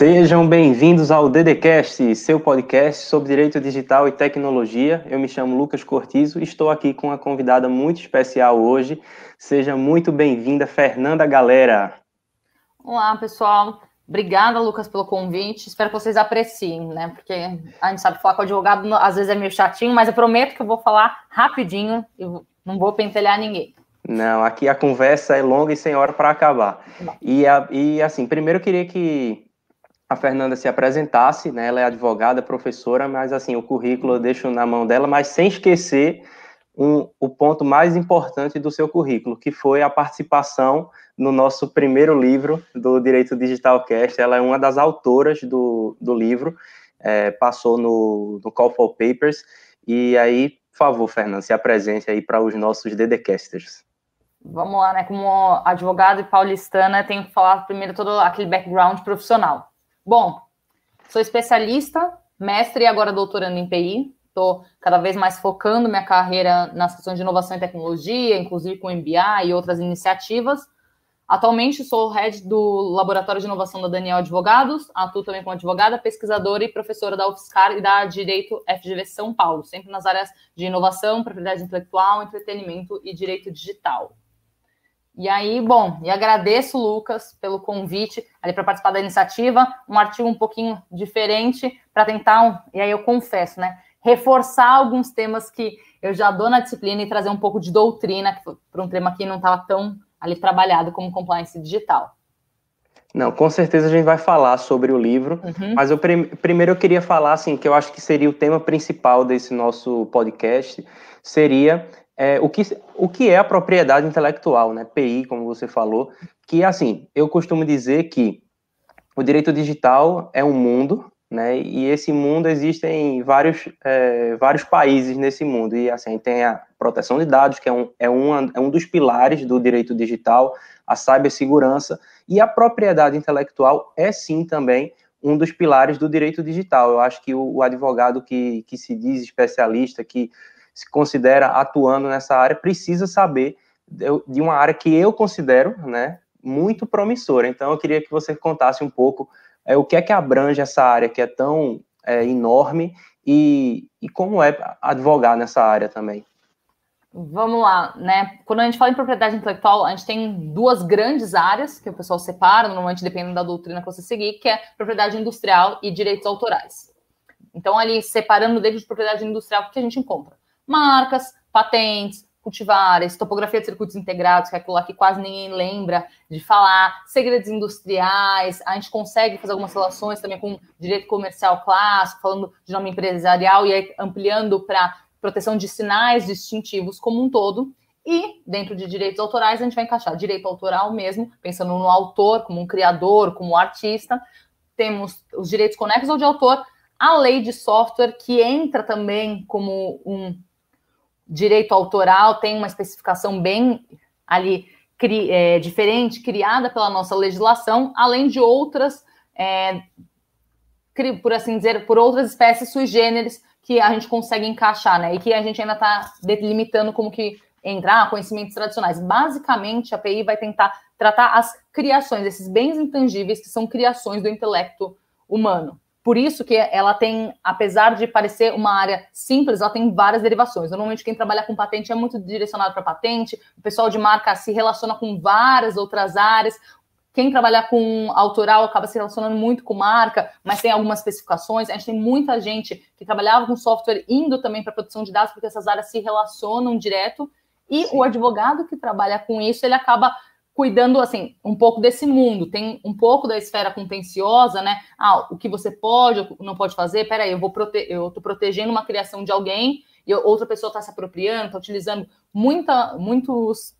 Sejam bem-vindos ao DDCast, seu podcast sobre direito digital e tecnologia. Eu me chamo Lucas Cortizo e estou aqui com uma convidada muito especial hoje. Seja muito bem-vinda, Fernanda Galera. Olá, pessoal. Obrigada, Lucas, pelo convite. Espero que vocês apreciem, né? Porque a gente sabe falar com advogado às vezes é meio chatinho, mas eu prometo que eu vou falar rapidinho e não vou pentelhar ninguém. Não, aqui a conversa é longa e sem hora para acabar. E, e assim, primeiro eu queria que a Fernanda se apresentasse, né? Ela é advogada, professora, mas assim, o currículo eu deixo na mão dela, mas sem esquecer um, o ponto mais importante do seu currículo, que foi a participação no nosso primeiro livro do Direito Digital Cast. Ela é uma das autoras do, do livro, é, passou no, no Call for Papers. E aí, por favor, Fernanda, se apresente aí para os nossos DDCasters. Vamos lá, né? Como advogada e paulistana, tenho que falar primeiro todo aquele background profissional. Bom, sou especialista, mestre e agora doutorando em PI. Estou cada vez mais focando minha carreira nas questões de inovação e tecnologia, inclusive com MBA e outras iniciativas. Atualmente sou head do Laboratório de Inovação da Daniel Advogados, atuo também como advogada, pesquisadora e professora da UFSCar e da Direito FGV São Paulo, sempre nas áreas de inovação, propriedade intelectual, entretenimento e direito digital. E aí, bom, e agradeço, Lucas, pelo convite ali para participar da iniciativa, um artigo um pouquinho diferente para tentar, e aí eu confesso, né, reforçar alguns temas que eu já dou na disciplina e trazer um pouco de doutrina para um tema que não estava tão ali trabalhado como compliance digital. Não, com certeza a gente vai falar sobre o livro, uhum. mas eu prim primeiro eu queria falar assim que eu acho que seria o tema principal desse nosso podcast seria é, o, que, o que é a propriedade intelectual, né? PI, como você falou, que assim, eu costumo dizer que o direito digital é um mundo, né? E esse mundo existem vários, é, vários países nesse mundo. E assim, tem a proteção de dados, que é um, é, uma, é um dos pilares do direito digital, a cibersegurança, e a propriedade intelectual é sim também um dos pilares do direito digital. Eu acho que o, o advogado que, que se diz especialista, que se considera atuando nessa área, precisa saber de uma área que eu considero, né, muito promissora. Então, eu queria que você contasse um pouco é, o que é que abrange essa área que é tão é, enorme e, e como é advogar nessa área também. Vamos lá, né? Quando a gente fala em propriedade intelectual, a gente tem duas grandes áreas que o pessoal separa, normalmente dependendo da doutrina que você seguir, que é propriedade industrial e direitos autorais. Então, ali, separando dentro de propriedade industrial, o que a gente encontra? Marcas, patentes, cultivares, topografia de circuitos integrados, que é aquilo lá que quase ninguém lembra de falar, segredos industriais, a gente consegue fazer algumas relações também com direito comercial clássico, falando de nome empresarial e aí ampliando para proteção de sinais distintivos como um todo. E dentro de direitos autorais, a gente vai encaixar direito autoral mesmo, pensando no autor, como um criador, como um artista. Temos os direitos conexos ao de autor, a lei de software, que entra também como um direito autoral tem uma especificação bem ali cri, é, diferente, criada pela nossa legislação, além de outras, é, por assim dizer, por outras espécies sui generis que a gente consegue encaixar, né? E que a gente ainda está delimitando como que entrar ah, conhecimentos tradicionais. Basicamente, a API vai tentar tratar as criações, esses bens intangíveis que são criações do intelecto humano. Por isso que ela tem, apesar de parecer uma área simples, ela tem várias derivações. Normalmente quem trabalha com patente é muito direcionado para patente, o pessoal de marca se relaciona com várias outras áreas. Quem trabalha com autoral acaba se relacionando muito com marca, mas tem algumas especificações. A gente tem muita gente que trabalhava com software indo também para produção de dados, porque essas áreas se relacionam direto. E Sim. o advogado que trabalha com isso, ele acaba cuidando assim um pouco desse mundo, tem um pouco da esfera contenciosa, né? Ah, o que você pode ou não pode fazer, peraí, eu vou prote eu estou protegendo uma criação de alguém e outra pessoa está se apropriando, está utilizando muita, muitos,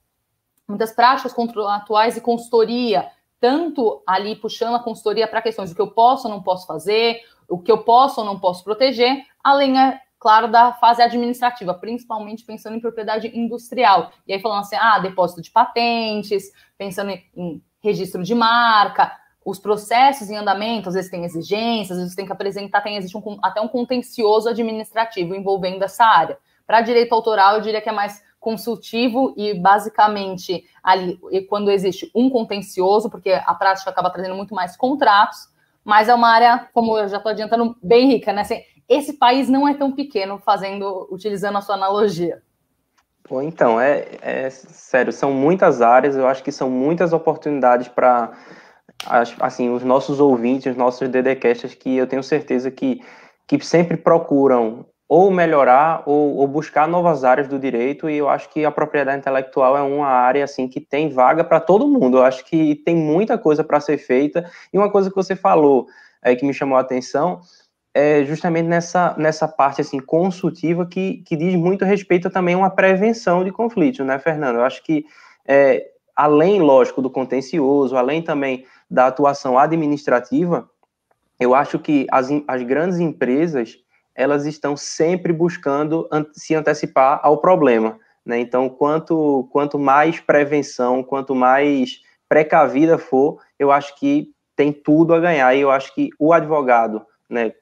muitas práticas contratuais e consultoria, tanto ali puxando a consultoria para questões do que eu posso ou não posso fazer, o que eu posso ou não posso proteger, além é claro, da fase administrativa, principalmente pensando em propriedade industrial. E aí falando assim, ah, depósito de patentes, pensando em registro de marca, os processos em andamento, às vezes tem exigências, às vezes tem que apresentar, tem existe um, até um contencioso administrativo envolvendo essa área. Para direito autoral, eu diria que é mais consultivo e basicamente ali quando existe um contencioso, porque a prática acaba trazendo muito mais contratos, mas é uma área, como eu já estou adiantando, bem rica, né? Esse país não é tão pequeno, fazendo, utilizando a sua analogia. Pô, então, é, é sério, são muitas áreas, eu acho que são muitas oportunidades para assim, os nossos ouvintes, os nossos DDCasters, que eu tenho certeza que, que sempre procuram ou melhorar ou, ou, buscar novas áreas do direito e eu acho que a propriedade intelectual é uma área assim que tem vaga para todo mundo. Eu acho que tem muita coisa para ser feita e uma coisa que você falou é, que me chamou a atenção é justamente nessa, nessa parte assim consultiva que, que diz muito respeito também a uma prevenção de conflitos, né, Fernando? Eu acho que é, além, lógico, do contencioso, além também da atuação administrativa, eu acho que as, as grandes empresas elas estão sempre buscando se antecipar ao problema. Né? Então, quanto, quanto mais prevenção, quanto mais precavida for, eu acho que tem tudo a ganhar. E eu acho que o advogado, né,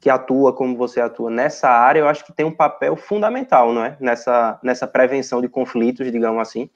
que atua como você atua nessa área, eu acho que tem um papel fundamental, não é? Nessa, nessa prevenção de conflitos, digamos assim.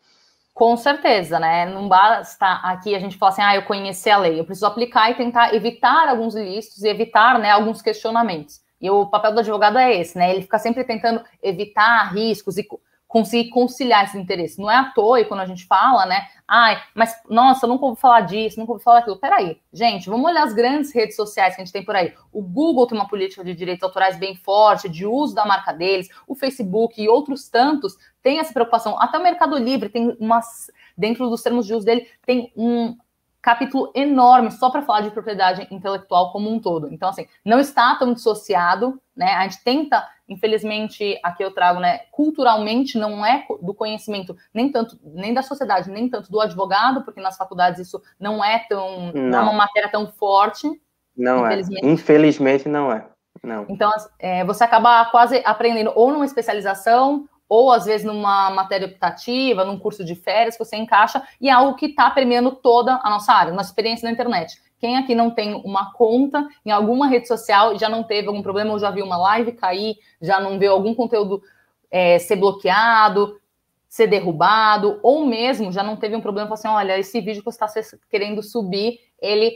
Com certeza, né? Não basta aqui a gente falar assim, ah, eu conheci a lei. Eu preciso aplicar e tentar evitar alguns ilícitos e evitar né, alguns questionamentos. E o papel do advogado é esse, né? Ele fica sempre tentando evitar riscos e conseguir conciliar esses interesses. Não é à toa, e quando a gente fala, né? Ai, mas nossa, nunca ouvi falar disso, nunca ouvi falar daquilo. Peraí, gente, vamos olhar as grandes redes sociais que a gente tem por aí. O Google tem uma política de direitos autorais bem forte, de uso da marca deles, o Facebook e outros tantos têm essa preocupação. Até o Mercado Livre tem umas. Dentro dos termos de uso dele, tem um, capítulo enorme só para falar de propriedade intelectual como um todo. Então, assim, não está tão dissociado, né? A gente tenta, infelizmente, aqui eu trago, né? Culturalmente não é do conhecimento nem tanto nem da sociedade, nem tanto do advogado, porque nas faculdades isso não é tão não, não é uma matéria tão forte. Não é. infelizmente. é. Infelizmente não é. Não. Então, é, você acaba quase aprendendo ou numa especialização ou às vezes numa matéria optativa, num curso de férias que você encaixa, e é algo que está permeando toda a nossa área, nossa experiência na internet. Quem aqui não tem uma conta em alguma rede social já não teve algum problema, ou já viu uma live cair, já não viu algum conteúdo é, ser bloqueado, ser derrubado, ou mesmo já não teve um problema, falou assim, olha, esse vídeo que você está querendo subir, ele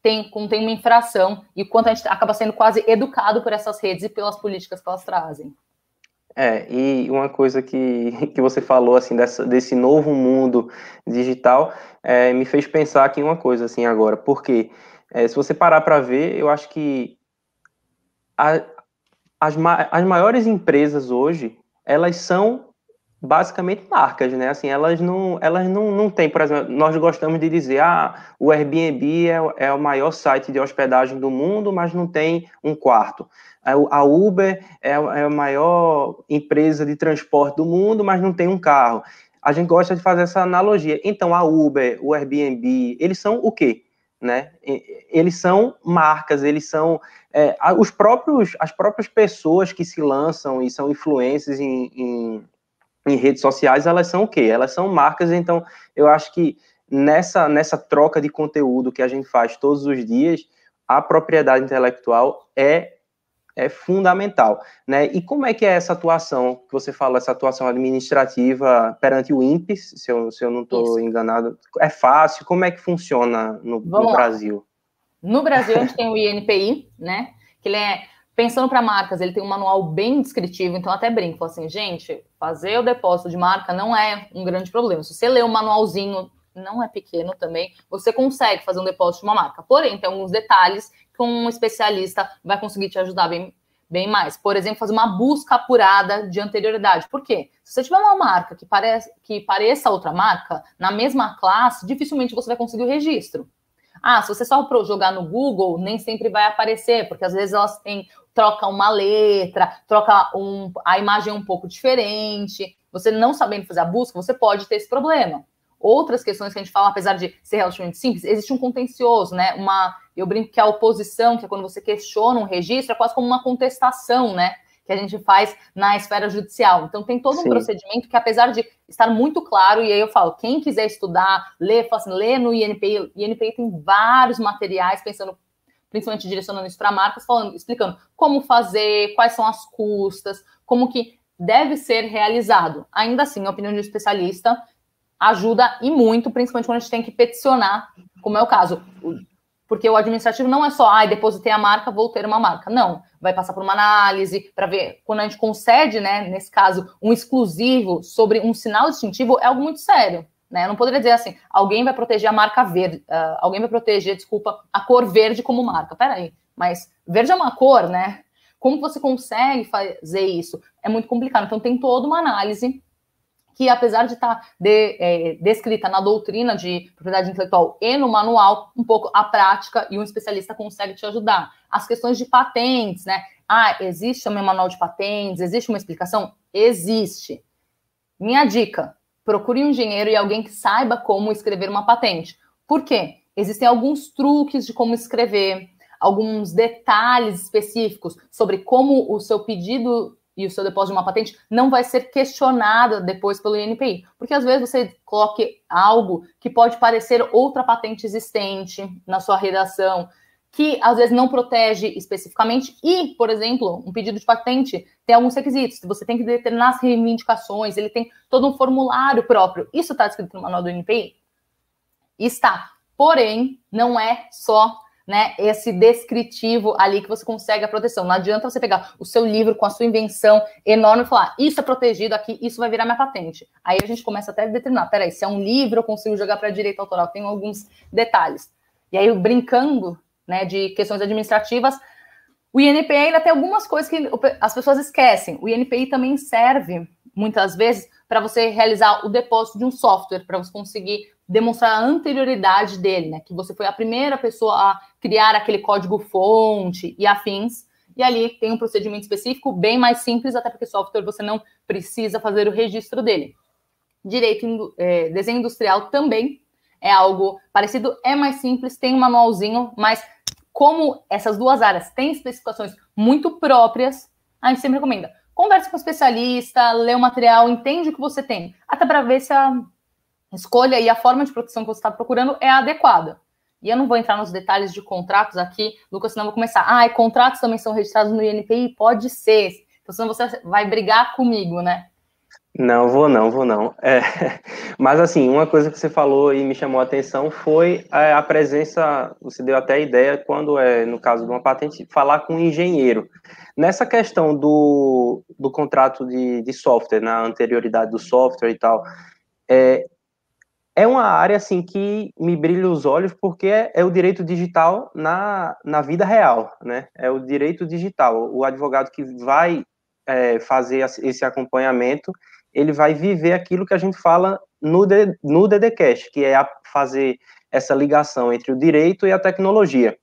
tem, contém uma infração, e quanto a gente acaba sendo quase educado por essas redes e pelas políticas que elas trazem. É, e uma coisa que, que você falou, assim, dessa, desse novo mundo digital, é, me fez pensar aqui uma coisa, assim, agora, porque é, se você parar para ver, eu acho que a, as, as maiores empresas hoje, elas são basicamente marcas, né? Assim, elas não, elas não, não têm, por exemplo, nós gostamos de dizer, ah, o Airbnb é, é o maior site de hospedagem do mundo, mas não tem um quarto. A Uber é, é a maior empresa de transporte do mundo, mas não tem um carro. A gente gosta de fazer essa analogia. Então, a Uber, o Airbnb, eles são o quê? Né? Eles são marcas, eles são é, os próprios, as próprias pessoas que se lançam e são influências em, em, em redes sociais, elas são o quê? Elas são marcas, então eu acho que nessa, nessa troca de conteúdo que a gente faz todos os dias, a propriedade intelectual é é fundamental, né? E como é que é essa atuação que você fala, essa atuação administrativa perante o INPES, se eu, se eu não estou enganado? É fácil? Como é que funciona no, no Brasil? No Brasil, a gente tem o INPI, né? Que ele é, pensando para marcas, ele tem um manual bem descritivo, então até brinco, assim, gente, fazer o depósito de marca não é um grande problema. Se você ler o manualzinho, não é pequeno também, você consegue fazer um depósito de uma marca. Porém, tem alguns detalhes que um especialista vai conseguir te ajudar bem, bem mais. Por exemplo, fazer uma busca apurada de anterioridade. Por quê? Se você tiver uma marca que, parece, que pareça outra marca, na mesma classe, dificilmente você vai conseguir o registro. Ah, se você só jogar no Google, nem sempre vai aparecer, porque às vezes elas têm, troca uma letra, troca um, a imagem é um pouco diferente. Você não sabendo fazer a busca, você pode ter esse problema. Outras questões que a gente fala, apesar de ser relativamente simples, existe um contencioso, né? Uma, eu brinco que a oposição, que é quando você questiona um registro, é quase como uma contestação, né? Que a gente faz na esfera judicial. Então, tem todo um Sim. procedimento que, apesar de estar muito claro, e aí eu falo, quem quiser estudar, lê, assim, lê no INPI. INPI tem vários materiais pensando principalmente direcionando isso para marcas, falando, explicando como fazer, quais são as custas, como que deve ser realizado. Ainda assim, a opinião de um especialista ajuda e muito, principalmente quando a gente tem que peticionar, como é o caso. Porque o administrativo não é só, ah, depositei a marca, vou ter uma marca. Não, vai passar por uma análise para ver. Quando a gente concede, né, nesse caso, um exclusivo sobre um sinal distintivo, é algo muito sério. Né? Eu não poderia dizer assim, alguém vai proteger a marca verde, uh, alguém vai proteger, desculpa, a cor verde como marca. Peraí, mas verde é uma cor, né? Como você consegue fazer isso? É muito complicado. Então, tem toda uma análise que, apesar de estar tá de, é, descrita na doutrina de propriedade intelectual e no manual, um pouco a prática e um especialista consegue te ajudar. As questões de patentes, né? Ah, existe um manual de patentes? Existe uma explicação? Existe. Minha dica: procure um engenheiro e alguém que saiba como escrever uma patente. Por quê? Existem alguns truques de como escrever, alguns detalhes específicos sobre como o seu pedido e o seu depósito de uma patente não vai ser questionada depois pelo INPI. Porque às vezes você coloque algo que pode parecer outra patente existente na sua redação, que às vezes não protege especificamente, e, por exemplo, um pedido de patente tem alguns requisitos, você tem que determinar as reivindicações, ele tem todo um formulário próprio. Isso está escrito no manual do INPI? Está. Porém, não é só né, esse descritivo ali que você consegue a proteção. Não adianta você pegar o seu livro com a sua invenção enorme e falar, isso é protegido aqui, isso vai virar minha patente. Aí a gente começa até a determinar, peraí, se é um livro, eu consigo jogar para direito autoral, tem alguns detalhes. E aí, brincando né, de questões administrativas, o INPI ainda tem algumas coisas que as pessoas esquecem. O INPI também serve, muitas vezes, para você realizar o depósito de um software, para você conseguir demonstrar a anterioridade dele, né? Que você foi a primeira pessoa a criar aquele código-fonte e afins. E ali tem um procedimento específico bem mais simples, até porque software você não precisa fazer o registro dele. Direito, é, desenho industrial também é algo parecido, é mais simples, tem um manualzinho, mas como essas duas áreas têm especificações muito próprias, a gente sempre recomenda. Converse com o especialista, lê o material, entende o que você tem, até para ver se a escolha e a forma de proteção que você está procurando é adequada. E eu não vou entrar nos detalhes de contratos aqui, Lucas, senão eu vou começar. Ah, e contratos também são registrados no INPI? Pode ser. Então, senão você vai brigar comigo, né? Não, vou não, vou não. É, mas, assim, uma coisa que você falou e me chamou a atenção foi a, presença, você deu até a ideia, quando é, no caso de uma patente, falar com um engenheiro. Nessa questão do, do contrato de, de software, na anterioridade do software e tal, é, é uma área assim que me brilha os olhos porque é, é, o direito digital na, na vida real, né? É o direito digital. O advogado que vai é, fazer esse acompanhamento, ele vai viver aquilo que a gente fala no, no DDCast, que é fazer essa ligação entre o direito e a tecnologia.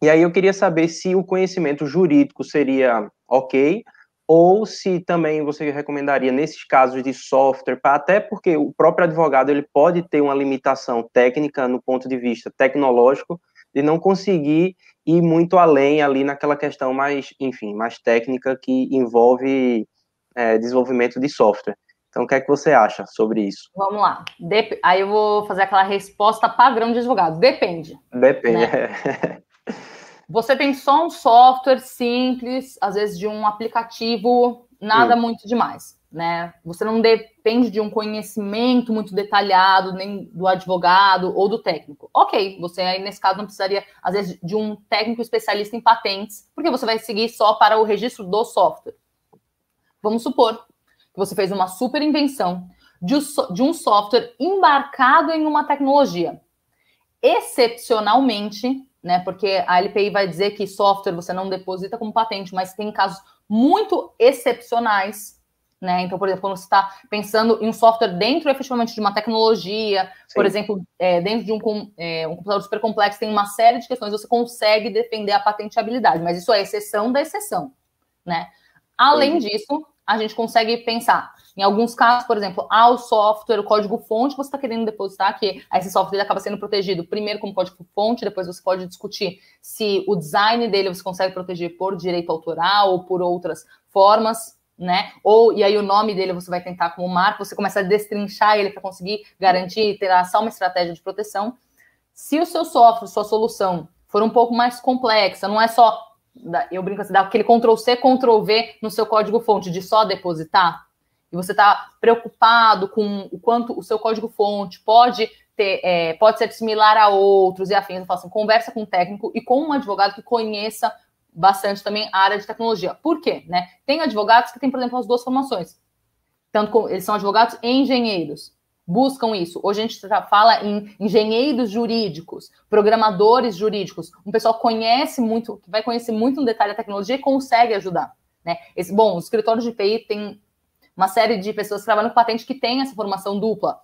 E aí eu queria saber se o conhecimento jurídico seria ok ou se também você recomendaria nesses casos de software, até porque o próprio advogado ele pode ter uma limitação técnica no ponto de vista tecnológico de não conseguir ir muito além ali naquela questão mais, enfim, mais técnica que envolve é, desenvolvimento de software. Então, o que é que você acha sobre isso? Vamos lá. Dep Aí eu vou fazer aquela resposta padrão de advogado. Depende. Depende. Né? Você tem só um software simples, às vezes de um aplicativo, nada hum. muito demais, né? Você não depende de um conhecimento muito detalhado, nem do advogado ou do técnico. Ok, você aí nesse caso não precisaria, às vezes, de um técnico especialista em patentes, porque você vai seguir só para o registro do software. Vamos supor que você fez uma super invenção de um software embarcado em uma tecnologia. Excepcionalmente, né? Porque a LPI vai dizer que software você não deposita como patente, mas tem casos muito excepcionais, né? Então, por exemplo, quando você está pensando em um software dentro efetivamente de uma tecnologia, Sim. por exemplo, é, dentro de um, é, um, computador super complexo, tem uma série de questões, você consegue defender a patenteabilidade, mas isso é exceção da exceção, né? Além Sim. disso, a gente consegue pensar em alguns casos, por exemplo, há o software, o código-fonte que você está querendo depositar, que esse software acaba sendo protegido primeiro como código-fonte, depois você pode discutir se o design dele você consegue proteger por direito autoral ou por outras formas, né? Ou e aí o nome dele você vai tentar como marca, você começa a destrinchar ele para conseguir garantir ter só uma estratégia de proteção. Se o seu software, sua solução for um pouco mais complexa, não é só eu brinco assim, dá aquele Ctrl C, Ctrl V no seu código fonte de só depositar, você está preocupado com o quanto o seu código-fonte pode ter, é, pode ser similar a outros e afins. Eu falo assim, conversa com um técnico e com um advogado que conheça bastante também a área de tecnologia. Por quê? Né? Tem advogados que têm, por exemplo, as duas formações. Tanto eles são advogados e engenheiros. Buscam isso. Hoje a gente já fala em engenheiros jurídicos, programadores jurídicos. Um pessoal conhece muito, que vai conhecer muito no detalhe a tecnologia e consegue ajudar. Né? Esse, bom, o escritório de TI tem uma série de pessoas que trabalham com patente que tem essa formação dupla.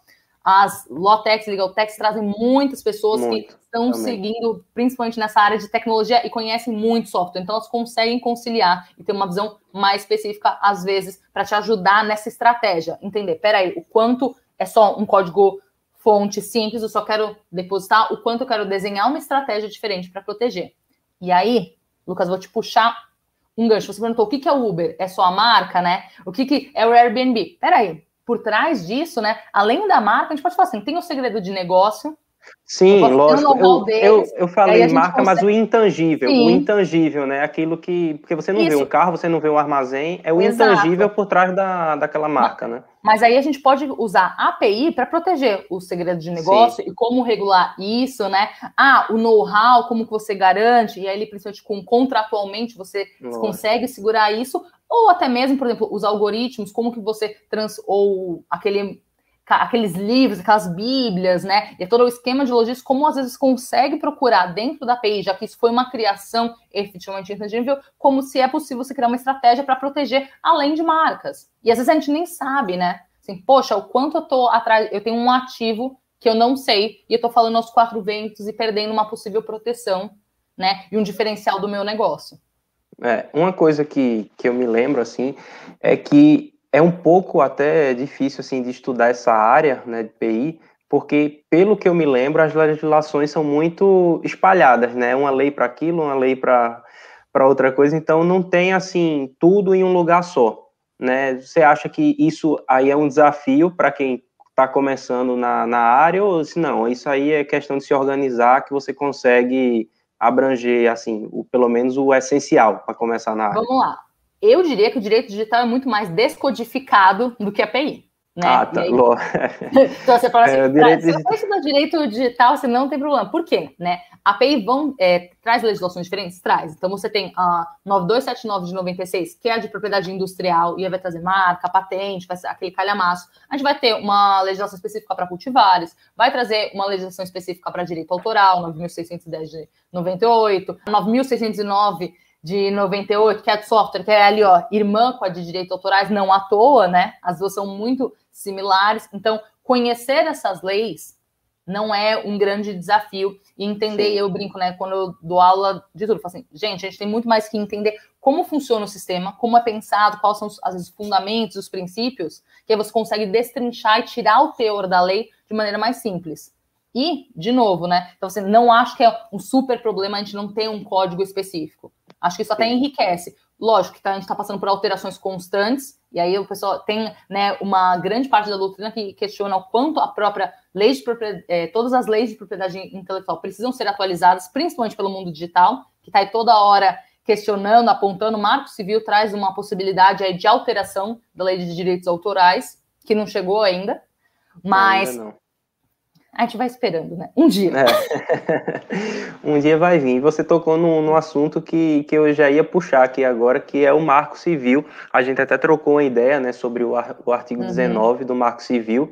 As Lawtechs, Legaltechs trazem muitas pessoas muito, que estão também. seguindo, principalmente nessa área de tecnologia, e conhecem muito software. Então, elas conseguem conciliar e ter uma visão mais específica, às vezes, para te ajudar nessa estratégia. Entender, peraí, o quanto é só um código fonte simples, eu só quero depositar, o quanto eu quero desenhar uma estratégia diferente para proteger. E aí, Lucas, vou te puxar um gancho. Você perguntou o que, que é o Uber? É só a marca, né? O que, que é o Airbnb? Peraí, por trás disso, né? Além da marca, a gente pode falar assim: tem o segredo de negócio, Sim, lógico. Eu, eu, eu, falei marca, consegue... mas o intangível, Sim. o intangível, né? Aquilo que. Porque você não Isso. vê um carro, você não vê um armazém, é o Exato. intangível por trás da, daquela marca, né? Mas aí a gente pode usar API para proteger o segredo de negócio Sim. e como regular isso, né? Ah, o know-how, como que você garante, e aí, principalmente com contratualmente, você consegue segurar isso, ou até mesmo, por exemplo, os algoritmos, como que você trans ou aquele aqueles livros, aquelas bíblias, né? E todo o esquema de logística, como às vezes consegue procurar dentro da API, já que isso foi uma criação efetivamente intangível, como se é possível você criar uma estratégia para proteger além de marcas. E às vezes a gente nem sabe, né? Assim, poxa, o quanto eu tô atrás, eu tenho um ativo que eu não sei e eu tô falando aos quatro ventos e perdendo uma possível proteção, né? E um diferencial do meu negócio. É, uma coisa que, que eu me lembro, assim, é que é um pouco até difícil assim de estudar essa área né, de PI, porque pelo que eu me lembro as legislações são muito espalhadas, né? Uma lei para aquilo, uma lei para para outra coisa, então não tem assim tudo em um lugar só, né? Você acha que isso aí é um desafio para quem está começando na, na área ou se não? Isso aí é questão de se organizar que você consegue abranger assim, o, pelo menos o essencial para começar na área. Vamos lá eu diria que o direito digital é muito mais descodificado do que a API. Né? Ah, tá. Aí, então você fala assim, é, direito... se você estudar direito digital, você não tem problema. Por quê? Né? A API vão, é, traz legislações diferentes? Traz. Então você tem a 9279 de 96, que é a de propriedade industrial, e aí vai trazer marca, patente, vai ser aquele calhamaço. A gente vai ter uma legislação específica para cultivares, vai trazer uma legislação específica para direito autoral, 9610 de 98, 9609 de 98, que é de software, que é ali, ó, irmã com a de direitos autorais, não à toa, né? As duas são muito similares. Então, conhecer essas leis não é um grande desafio. E entender, Sim. eu brinco, né? Quando eu dou aula de tudo, eu falo assim, gente, a gente tem muito mais que entender como funciona o sistema, como é pensado, quais são, os fundamentos, os princípios, que aí você consegue destrinchar e tirar o teor da lei de maneira mais simples. E, de novo, né? Então, você não acha que é um super problema a gente não ter um código específico. Acho que isso até enriquece. Lógico que tá, a gente está passando por alterações constantes, e aí o pessoal tem né, uma grande parte da doutrina que questiona o quanto a própria lei de propriedade, é, todas as leis de propriedade intelectual precisam ser atualizadas, principalmente pelo mundo digital, que está aí toda hora questionando, apontando. O Marco Civil traz uma possibilidade aí de alteração da lei de direitos autorais, que não chegou ainda, mas ainda a gente vai esperando, né? Um dia. É. um dia vai vir. Você tocou num, num, assunto que, que eu já ia puxar aqui agora, que é o Marco Civil. A gente até trocou uma ideia né, sobre o, o artigo uhum. 19 do Marco Civil.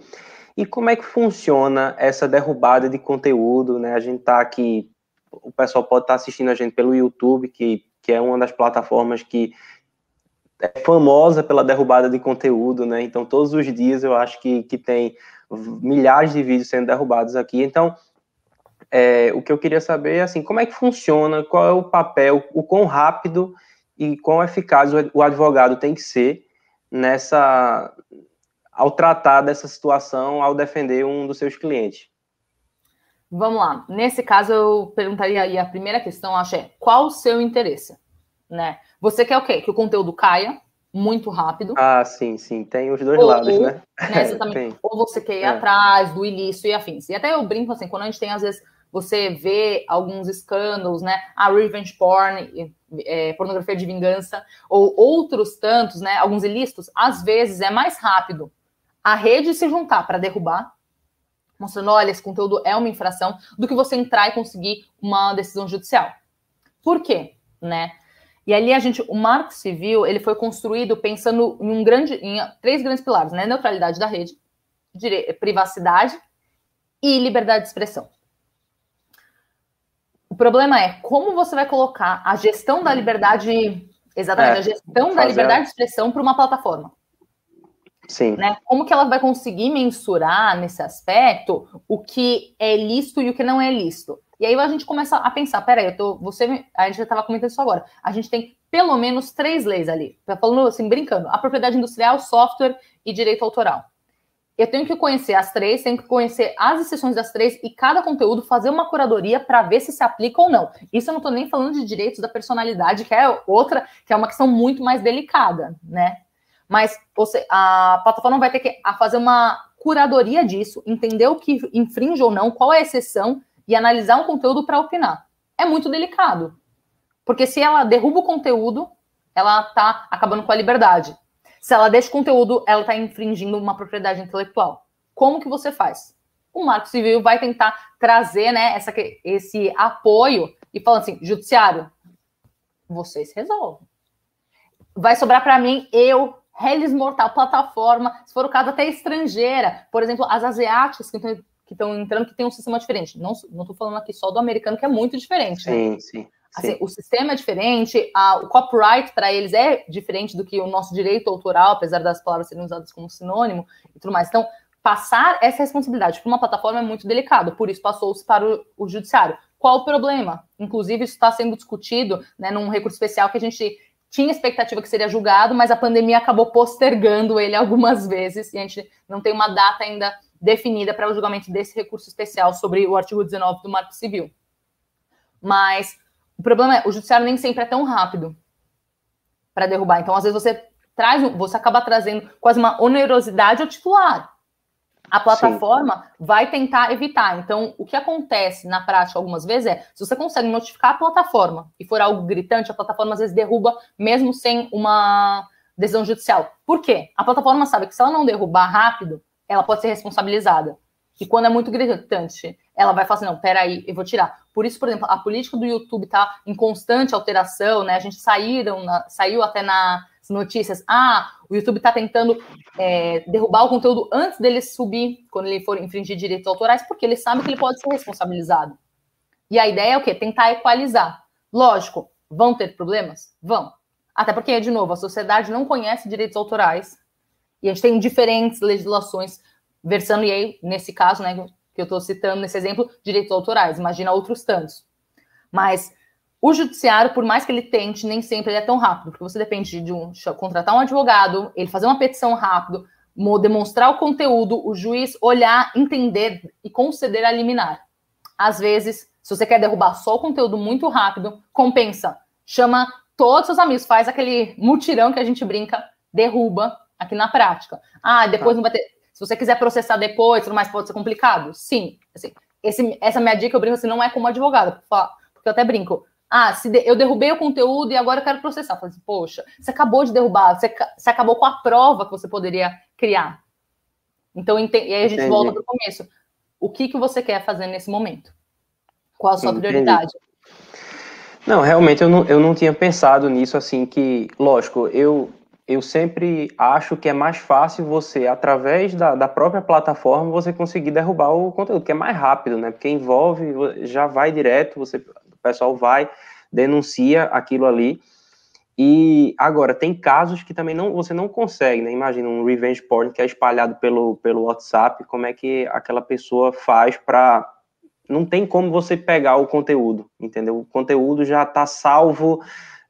E como é que funciona essa derrubada de conteúdo? Né? A gente está aqui, o pessoal pode estar tá assistindo a gente pelo YouTube, que, que é uma das plataformas que é famosa pela derrubada de conteúdo, né? Então, todos os dias eu acho que, que tem milhares de vídeos sendo derrubados aqui. Então, é, o que eu queria saber é assim, como é que funciona, qual é o papel, o quão rápido e quão eficaz o advogado tem que ser nessa ao tratar dessa situação, ao defender um dos seus clientes. Vamos lá. Nesse caso, eu perguntaria aí a primeira questão, acho é qual o seu interesse, né? Você quer o quê? Que o conteúdo caia, muito rápido. Ah, sim, sim. Tem os dois ou, lados, né? né exatamente. ou você quer ir é. atrás do ilícito e afins. E até eu brinco assim, quando a gente tem, às vezes, você vê alguns escândalos, né? A revenge porn, é, pornografia de vingança, ou outros tantos, né? Alguns ilícitos, às vezes é mais rápido a rede se juntar para derrubar mostrando, olha, esse conteúdo é uma infração, do que você entrar e conseguir uma decisão judicial. Por quê? Né? E ali a gente, o marco civil, ele foi construído pensando em um grande, em três grandes pilares, né? Neutralidade da rede, privacidade e liberdade de expressão. O problema é como você vai colocar a gestão da liberdade, exatamente, é, a gestão da liberdade de expressão para uma plataforma. Sim. Né? Como que ela vai conseguir mensurar nesse aspecto o que é lícito e o que não é lícito? E aí a gente começa a pensar, peraí, eu tô, você, a gente já estava comentando isso agora. A gente tem pelo menos três leis ali. Tá falando assim, brincando. A propriedade industrial, software e direito autoral. Eu tenho que conhecer as três, tenho que conhecer as exceções das três e cada conteúdo fazer uma curadoria para ver se se aplica ou não. Isso eu não estou nem falando de direitos da personalidade, que é outra, que é uma questão muito mais delicada, né? Mas você, a plataforma vai ter que fazer uma curadoria disso, entender o que infringe ou não, qual é a exceção e analisar um conteúdo para opinar. É muito delicado. Porque se ela derruba o conteúdo, ela está acabando com a liberdade. Se ela deixa o conteúdo, ela está infringindo uma propriedade intelectual. Como que você faz? O Marco Civil vai tentar trazer né, essa, esse apoio e falando assim, judiciário, vocês resolvem. Vai sobrar para mim, eu Hellis Mortal, plataforma, se for o caso, até estrangeira. Por exemplo, as asiáticas que estão que estão entrando, que tem um sistema diferente. Não estou falando aqui só do americano, que é muito diferente. Sim, né? sim. Assim, o sistema é diferente, a, o copyright para eles é diferente do que o nosso direito autoral, apesar das palavras serem usadas como sinônimo e tudo mais. Então, passar essa responsabilidade para uma plataforma é muito delicado, por isso passou-se para o, o, judiciário. Qual o problema? Inclusive, isso está sendo discutido né, num recurso especial que a gente tinha expectativa que seria julgado, mas a pandemia acabou postergando ele algumas vezes e a gente não tem uma data ainda definida para o julgamento desse recurso especial sobre o artigo 19 do Marco Civil. Mas o problema é, o judiciário nem sempre é tão rápido para derrubar. Então, às vezes você traz, você acaba trazendo quase uma onerosidade ao titular a plataforma Sim. vai tentar evitar. Então, o que acontece na prática algumas vezes é, se você consegue notificar a plataforma e for algo gritante, a plataforma às vezes derruba mesmo sem uma decisão judicial. Por quê? A plataforma sabe que se ela não derrubar rápido, ela pode ser responsabilizada. E quando é muito gritante, ela vai falar assim, não, peraí, eu vou tirar. Por isso, por exemplo, a política do YouTube está em constante alteração, né? A gente saíram na, saiu até na notícias, ah, o YouTube está tentando é, derrubar o conteúdo antes dele subir, quando ele for infringir direitos autorais, porque ele sabe que ele pode ser responsabilizado. E a ideia é o quê? Tentar equalizar. Lógico, vão ter problemas? Vão. Até porque, de novo, a sociedade não conhece direitos autorais e a gente tem diferentes legislações versando, e aí, nesse caso, né, que eu estou citando nesse exemplo, direitos autorais. Imagina outros tantos. Mas o judiciário, por mais que ele tente, nem sempre ele é tão rápido, porque você depende de um, contratar um advogado, ele fazer uma petição rápido, demonstrar o conteúdo, o juiz olhar, entender e conceder a liminar. Às vezes, se você quer derrubar só o conteúdo muito rápido, compensa. Chama todos os seus amigos, faz aquele mutirão que a gente brinca, derruba aqui na prática. Ah, depois tá. não vai ter. Se você quiser processar depois, tudo mais pode ser complicado? Sim. Assim, esse, essa minha dica eu brinco assim, não é como advogado, porque eu até brinco. Ah, se de, eu derrubei o conteúdo e agora eu quero processar. Eu falei assim, poxa, você acabou de derrubar, você, você acabou com a prova que você poderia criar. Então, e aí a gente Entendi. volta para o começo. O que, que você quer fazer nesse momento? Qual a sua Entendi. prioridade? Não, realmente eu não, eu não tinha pensado nisso, assim, que, lógico, eu, eu sempre acho que é mais fácil você, através da, da própria plataforma, você conseguir derrubar o conteúdo, que é mais rápido, né? Porque envolve, já vai direto, você o pessoal vai, denuncia aquilo ali. E agora, tem casos que também não, você não consegue, né? Imagina um revenge porn que é espalhado pelo, pelo WhatsApp, como é que aquela pessoa faz para. Não tem como você pegar o conteúdo, entendeu? O conteúdo já está salvo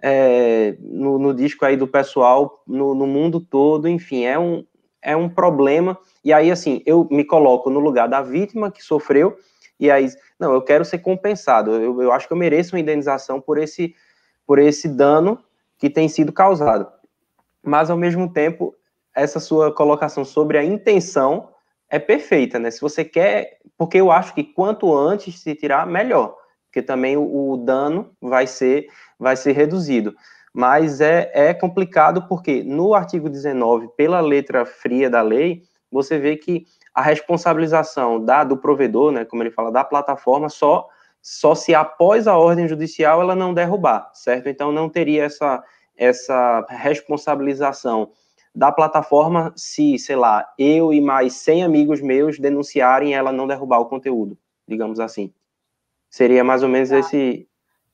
é, no, no, disco aí do pessoal, no, no mundo todo, enfim, é um, é um problema. E aí, assim, eu me coloco no lugar da vítima que sofreu, e aí, não, eu quero ser compensado, eu, eu acho que eu mereço uma indenização por esse, por esse dano que tem sido causado. Mas, ao mesmo tempo, essa sua colocação sobre a intenção é perfeita, né? Se você quer, porque eu acho que quanto antes se tirar, melhor, porque também o, o dano vai ser, vai ser reduzido. Mas é, é complicado porque no artigo 19, pela letra fria da lei, você vê que a responsabilização da, do provedor, né, como ele fala, da plataforma, só, só se após a ordem judicial ela não derrubar, certo? Então não teria essa, essa responsabilização da plataforma se, sei lá, eu e mais 100 amigos meus denunciarem ela não derrubar o conteúdo, digamos assim. Seria mais ou menos esse.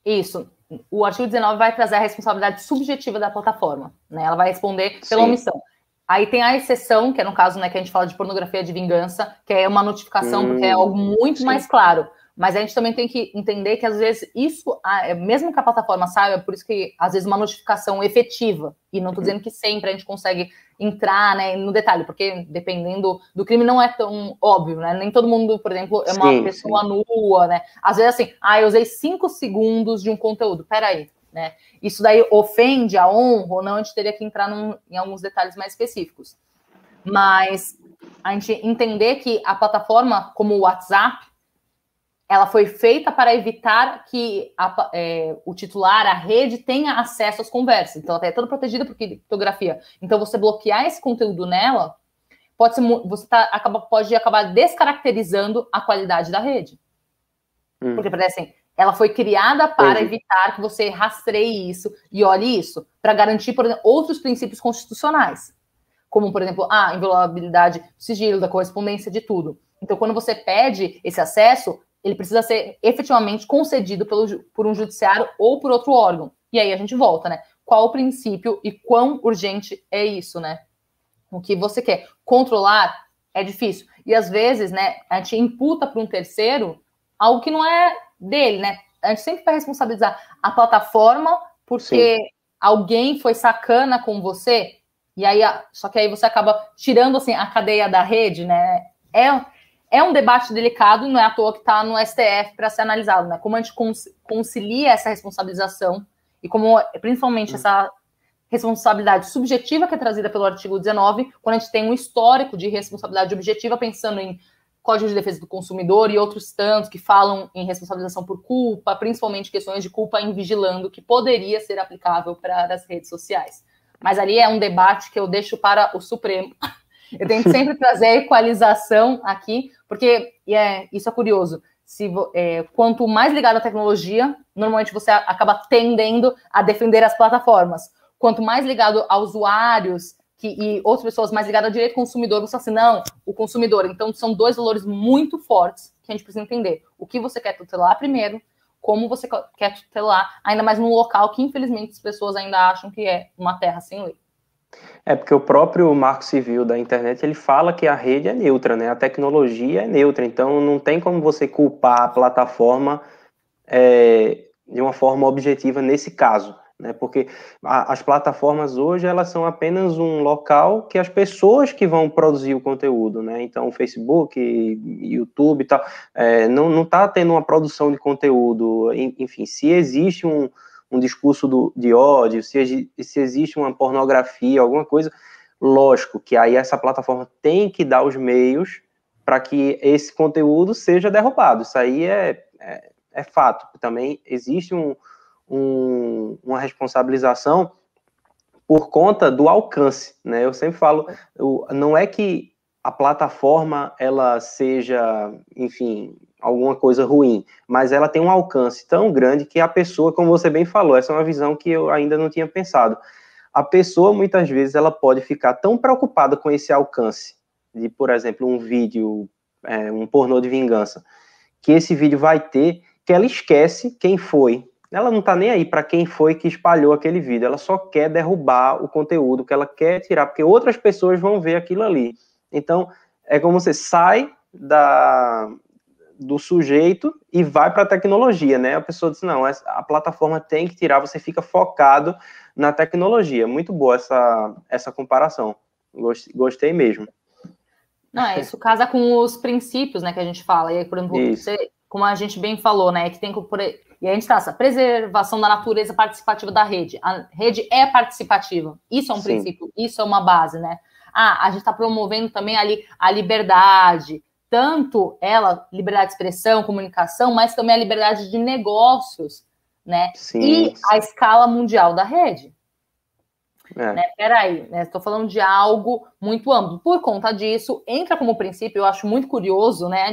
Isso. O artigo 19 vai trazer a responsabilidade subjetiva da plataforma, né? Ela vai responder pela Sim. omissão. Aí tem a exceção, que é no caso, né, que a gente fala de pornografia de vingança, que é uma notificação, hum, porque é algo muito sim. mais claro. Mas a gente também tem que entender que às vezes isso, é, mesmo que a plataforma saiba, por isso que às vezes uma notificação efetiva, e não estou dizendo que sempre a gente consegue entrar né, no detalhe, porque dependendo do crime não é tão óbvio, né? Nem todo mundo, por exemplo, é uma sim, pessoa sim. nua, né? Às vezes assim, ah, eu usei cinco segundos de um conteúdo, peraí, né? Isso daí ofende a honra ou não, a gente teria que entrar num, em alguns detalhes mais específicos. Mas a gente entender que a plataforma, como o WhatsApp, ela foi feita para evitar que a, é, o titular, a rede, tenha acesso às conversas. Então, ela é toda protegida por criptografia. Então, você bloquear esse conteúdo nela, pode ser, você tá, acaba, pode acabar descaracterizando a qualidade da rede. Hum. Porque, parece assim, ela foi criada para evitar que você rastreie isso e olhe isso, para garantir, por exemplo, outros princípios constitucionais. Como, por exemplo, a inviolabilidade do sigilo, da correspondência, de tudo. Então, quando você pede esse acesso, ele precisa ser efetivamente concedido pelo, por um judiciário ou por outro órgão. E aí a gente volta, né? Qual o princípio e quão urgente é isso, né? O que você quer controlar é difícil. E às vezes, né, a gente imputa para um terceiro algo que não é dele, né? A gente sempre vai responsabilizar a plataforma porque Sim. alguém foi sacana com você, e aí, só que aí você acaba tirando assim a cadeia da rede, né? É, é um debate delicado, não é à toa que está no STF para ser analisado, né? Como a gente concilia essa responsabilização e como, principalmente, hum. essa responsabilidade subjetiva que é trazida pelo artigo 19, quando a gente tem um histórico de responsabilidade objetiva, pensando em Código de Defesa do Consumidor e outros tantos que falam em responsabilização por culpa, principalmente questões de culpa em vigilando, que poderia ser aplicável para as redes sociais. Mas ali é um debate que eu deixo para o Supremo eu tento sempre trazer a equalização aqui, porque é, isso é curioso. Se, é, quanto mais ligado à tecnologia, normalmente você acaba tendendo a defender as plataformas. Quanto mais ligado a usuários que, e outras pessoas mais ligadas ao direito consumidor, você fala assim, não, o consumidor. Então, são dois valores muito fortes que a gente precisa entender. O que você quer tutelar primeiro, como você quer tutelar, ainda mais num local que, infelizmente, as pessoas ainda acham que é uma terra sem lei. É porque o próprio marco civil da internet ele fala que a rede é neutra, né? A tecnologia é neutra, então não tem como você culpar a plataforma é, de uma forma objetiva nesse caso, né? Porque a, as plataformas hoje elas são apenas um local que as pessoas que vão produzir o conteúdo, né? Então Facebook, YouTube e tal, é, não não está tendo uma produção de conteúdo, enfim, se existe um um discurso do, de ódio, se, se existe uma pornografia, alguma coisa, lógico que aí essa plataforma tem que dar os meios para que esse conteúdo seja derrubado. Isso aí é, é, é fato. Também existe um, um, uma responsabilização por conta do alcance, né? Eu sempre falo, não é que a plataforma ela seja, enfim, alguma coisa ruim, mas ela tem um alcance tão grande que a pessoa, como você bem falou, essa é uma visão que eu ainda não tinha pensado. A pessoa, muitas vezes, ela pode ficar tão preocupada com esse alcance, de, por exemplo, um vídeo, é, um pornô de vingança, que esse vídeo vai ter, que ela esquece quem foi. Ela não tá nem aí para quem foi que espalhou aquele vídeo, ela só quer derrubar o conteúdo que ela quer tirar, porque outras pessoas vão ver aquilo ali. Então, é como você sai da, do sujeito e vai para a tecnologia, né? A pessoa diz, não, a plataforma tem que tirar, você fica focado na tecnologia. Muito boa essa, essa comparação. Gostei, mesmo. Não, é, isso casa com os princípios, né, que a gente fala. E aí, por exemplo, você, como a gente bem falou, né, que tem que e a gente traça preservação da natureza participativa da rede. A rede é participativa. Isso é um Sim. princípio, isso é uma base, né? Ah, a gente está promovendo também ali a liberdade, tanto ela, liberdade de expressão, comunicação, mas também a liberdade de negócios, né? Sim, e sim. a escala mundial da rede. É. Né? Peraí, né? Estou falando de algo muito amplo. Por conta disso, entra como princípio, eu acho muito curioso, né?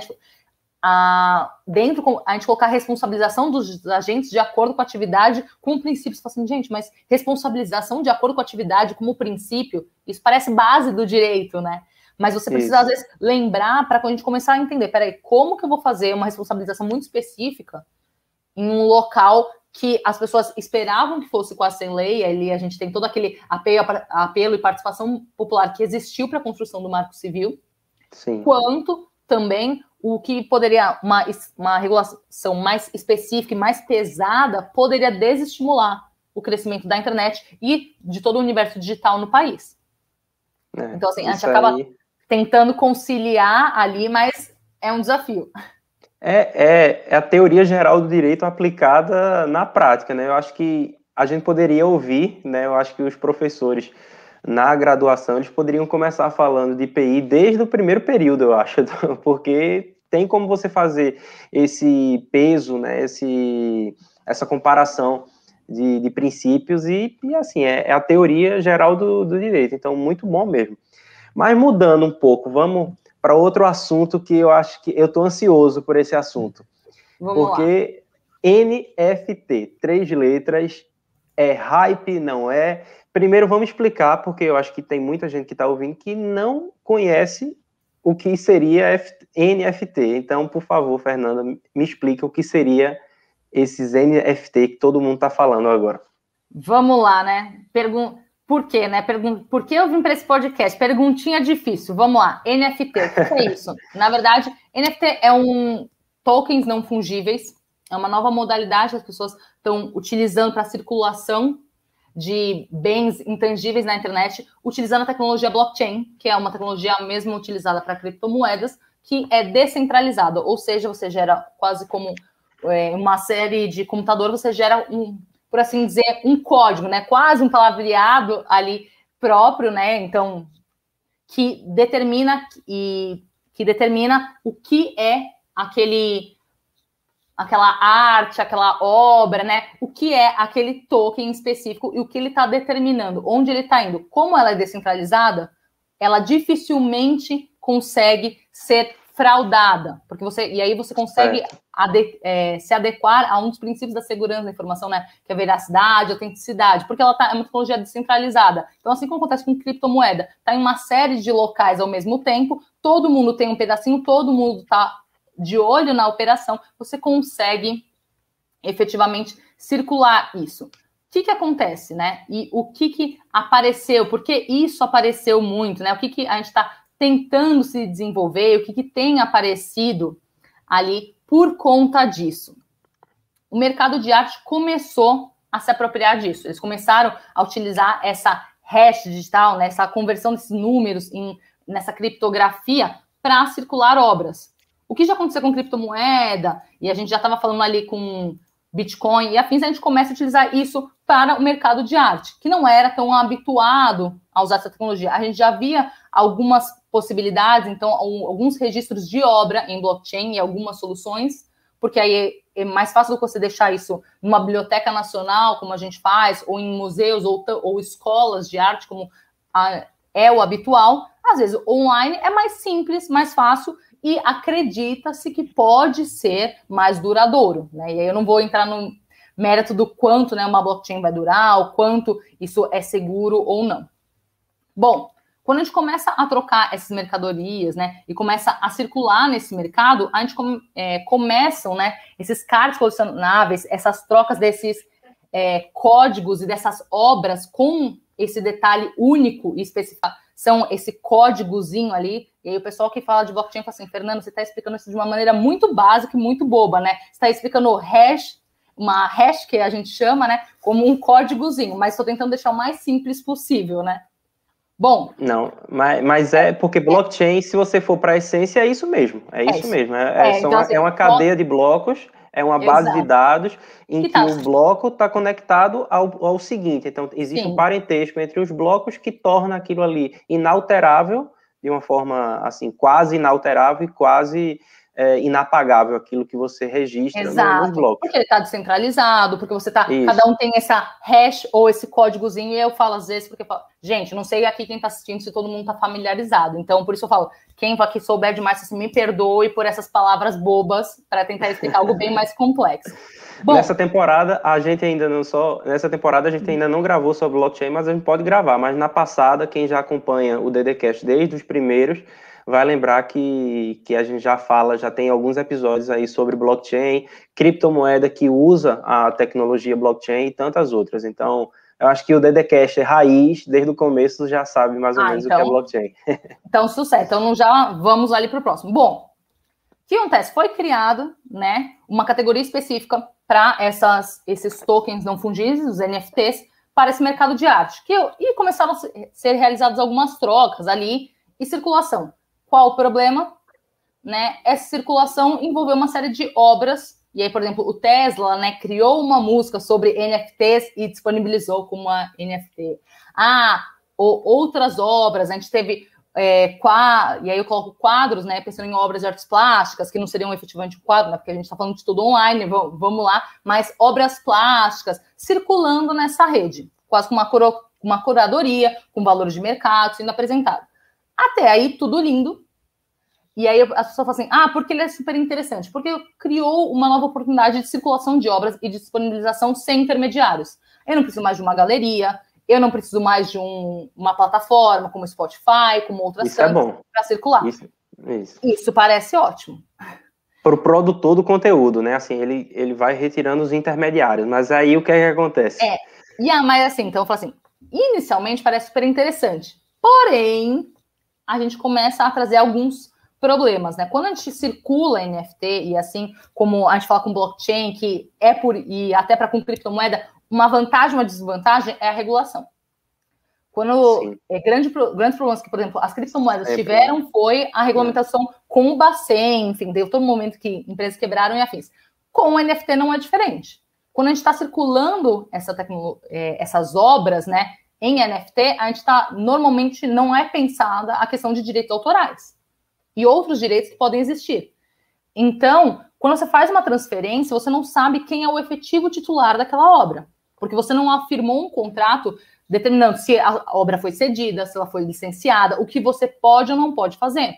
A, dentro, a gente colocar a responsabilização dos agentes de acordo com a atividade como princípio. Você fala assim, gente, mas responsabilização de acordo com a atividade como princípio, isso parece base do direito, né? Mas você precisa, isso. às vezes, lembrar para a gente começar a entender, peraí, como que eu vou fazer uma responsabilização muito específica em um local que as pessoas esperavam que fosse com a Assembleia, ali a gente tem todo aquele apelo, apelo e participação popular que existiu para a construção do Marco Civil, Sim. quanto também o que poderia, uma, uma regulação mais específica e mais pesada, poderia desestimular o crescimento da internet e de todo o universo digital no país. É, então, assim, a gente acaba aí... tentando conciliar ali, mas é um desafio. É, é, é, a teoria geral do direito aplicada na prática, né? Eu acho que a gente poderia ouvir, né? Eu acho que os professores na graduação eles poderiam começar falando de IPI desde o primeiro período, eu acho, porque tem como você fazer esse peso, né? Esse, essa comparação de, de princípios e, e assim é, é, a teoria geral do, do direito. Então, muito bom mesmo. Mas mudando um pouco, vamos para outro assunto que eu acho que eu estou ansioso por esse assunto. Vamos porque lá. NFT, três letras, é hype, não é? Primeiro vamos explicar, porque eu acho que tem muita gente que está ouvindo que não conhece o que seria NFT. Então, por favor, Fernanda, me explica o que seria esses NFT que todo mundo está falando agora. Vamos lá, né? Pergun por quê, né? Pergun por que eu vim para esse podcast? Perguntinha difícil. Vamos lá. NFT, o que é isso? Na verdade, NFT é um tokens não fungíveis, é uma nova modalidade que as pessoas estão utilizando para circulação de bens intangíveis na internet, utilizando a tecnologia blockchain, que é uma tecnologia mesmo utilizada para criptomoedas, que é descentralizada, ou seja, você gera quase como é, uma série de computador, você gera um, por assim dizer, um código, né? Quase um palavreado ali próprio, né? Então, que determina e que determina o que é aquele aquela arte, aquela obra, né? O que é aquele token específico e o que ele está determinando, onde ele está indo. Como ela é descentralizada, ela dificilmente consegue ser fraudada, porque você e aí você consegue ade, é, se adequar a um dos princípios da segurança da informação, né, que é a veracidade, a autenticidade, porque ela tá, é uma tecnologia descentralizada. Então, assim como acontece com criptomoeda, está em uma série de locais ao mesmo tempo, todo mundo tem um pedacinho, todo mundo está de olho na operação, você consegue efetivamente circular isso. O que, que acontece, né? E o que, que apareceu? Porque isso apareceu muito, né? O que, que a gente está tentando se desenvolver, o que, que tem aparecido ali por conta disso. O mercado de arte começou a se apropriar disso. Eles começaram a utilizar essa hash digital, né, essa conversão desses números em, nessa criptografia para circular obras. O que já aconteceu com criptomoeda, e a gente já estava falando ali com Bitcoin e afins, a gente começa a utilizar isso para o mercado de arte, que não era tão habituado a usar essa tecnologia. A gente já via algumas possibilidades, então, alguns registros de obra em blockchain e algumas soluções, porque aí é mais fácil do que você deixar isso numa biblioteca nacional, como a gente faz, ou em museus ou, ou escolas de arte, como a, é o habitual. Às vezes, online é mais simples, mais fácil e acredita-se que pode ser mais duradouro. Né? E aí eu não vou entrar no mérito do quanto né, uma blockchain vai durar, o quanto isso é seguro ou não. Bom, quando a gente começa a trocar essas mercadorias, né, e começa a circular nesse mercado, a gente come, é, começam, né, esses cards colecionáveis, essas trocas desses é, códigos e dessas obras com esse detalhe único e específico, são esse códigozinho ali. E aí o pessoal que fala de blockchain fala assim, Fernando, você está explicando isso de uma maneira muito básica e muito boba, né? Você está explicando hash, uma hash que a gente chama, né, como um códigozinho, mas estou tentando deixar o mais simples possível, né? Bom. Não, mas, mas é porque blockchain, se você for para a essência, é isso mesmo. É, é isso, isso, mesmo. É, é, é então, assim, é uma cadeia de blocos, é uma base Exato. de dados em que, que tá. o bloco está conectado ao, ao seguinte. Então, existe Sim. um parentesco entre os blocos que torna aquilo ali inalterável, de uma forma assim, quase inalterável e quase é, inapagável aquilo que você registra Exato, nos blocos. Porque ele está descentralizado, porque você tá. Isso. Cada um tem essa hash ou esse códigozinho, e eu falo às vezes, porque eu falo, gente, não sei aqui quem está assistindo se todo mundo está familiarizado. Então, por isso eu falo, quem aqui souber demais, assim, me perdoe por essas palavras bobas para tentar explicar algo bem mais complexo. Bom, nessa temporada a gente ainda não só nessa temporada a gente ainda não gravou sobre blockchain, mas a gente pode gravar. Mas na passada, quem já acompanha o DDcast desde os primeiros vai lembrar que, que a gente já fala, já tem alguns episódios aí sobre blockchain, criptomoeda que usa a tecnologia blockchain e tantas outras. Então, eu acho que o DDCast é raiz, desde o começo já sabe mais ou ah, menos então, o que é então blockchain. então, sucesso. Então, já vamos ali para o próximo. Bom, o que acontece? Foi criado né, uma categoria específica para esses tokens não fungíveis, os NFTs, para esse mercado de arte. Que, e começaram a ser realizadas algumas trocas ali e circulação. Qual o problema? Né? Essa circulação envolveu uma série de obras. E aí, por exemplo, o Tesla né, criou uma música sobre NFTs e disponibilizou como uma NFT. Ah, ou outras obras, a gente teve é, qua, e aí eu coloco quadros, né, pensando em obras de artes plásticas, que não seriam efetivamente um quadro, né, porque a gente está falando de tudo online, vamos, lá, mas obras plásticas circulando nessa rede, quase com uma, coro, uma curadoria, com valores de mercado sendo apresentado. Até aí, tudo lindo, e aí as pessoas falam assim: ah, porque ele é super interessante? Porque criou uma nova oportunidade de circulação de obras e de disponibilização sem intermediários. Eu não preciso mais de uma galeria, eu não preciso mais de um, uma plataforma como Spotify, como outras isso é para circular. Isso, isso. isso parece ótimo. Para o produtor do conteúdo, né? Assim, ele, ele vai retirando os intermediários, mas aí o que é que acontece? É. E ah, mas assim, então eu falo assim: inicialmente parece super interessante. Porém, a gente começa a trazer alguns problemas, né? Quando a gente circula NFT e assim como a gente fala com blockchain, que é por e até para com criptomoeda, uma vantagem, uma desvantagem é a regulação. Quando é grande grandes problemas que, por exemplo, as criptomoedas é, tiveram foi a regulamentação é. com o Bacen, enfim, deu todo momento que empresas quebraram e afins. Com o NFT não é diferente. Quando a gente está circulando essa é, essas obras, né, em NFT, a gente está normalmente não é pensada a questão de direitos autorais e outros direitos que podem existir. Então, quando você faz uma transferência, você não sabe quem é o efetivo titular daquela obra, porque você não afirmou um contrato determinando se a obra foi cedida, se ela foi licenciada, o que você pode ou não pode fazer.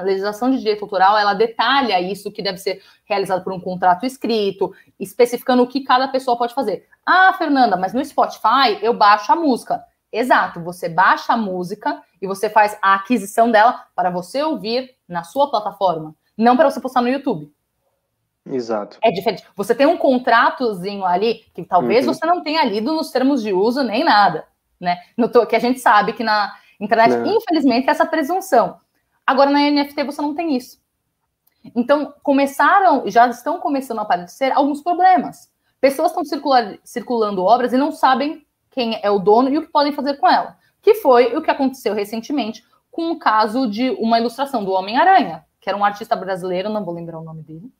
A legislação de direito autoral, ela detalha isso que deve ser realizado por um contrato escrito, especificando o que cada pessoa pode fazer. Ah, Fernanda, mas no Spotify eu baixo a música. Exato, você baixa a música e você faz a aquisição dela para você ouvir na sua plataforma, não para você postar no YouTube. Exato. É diferente. Você tem um contratozinho ali que talvez uhum. você não tenha lido nos termos de uso nem nada, né? No, que a gente sabe que na internet, não. infelizmente, é essa presunção. Agora na NFT você não tem isso. Então começaram, já estão começando a aparecer alguns problemas. Pessoas estão circulando obras e não sabem quem é o dono e o que podem fazer com ela. Que foi o que aconteceu recentemente com o caso de uma ilustração do Homem-Aranha, que era um artista brasileiro, não vou lembrar o nome dele.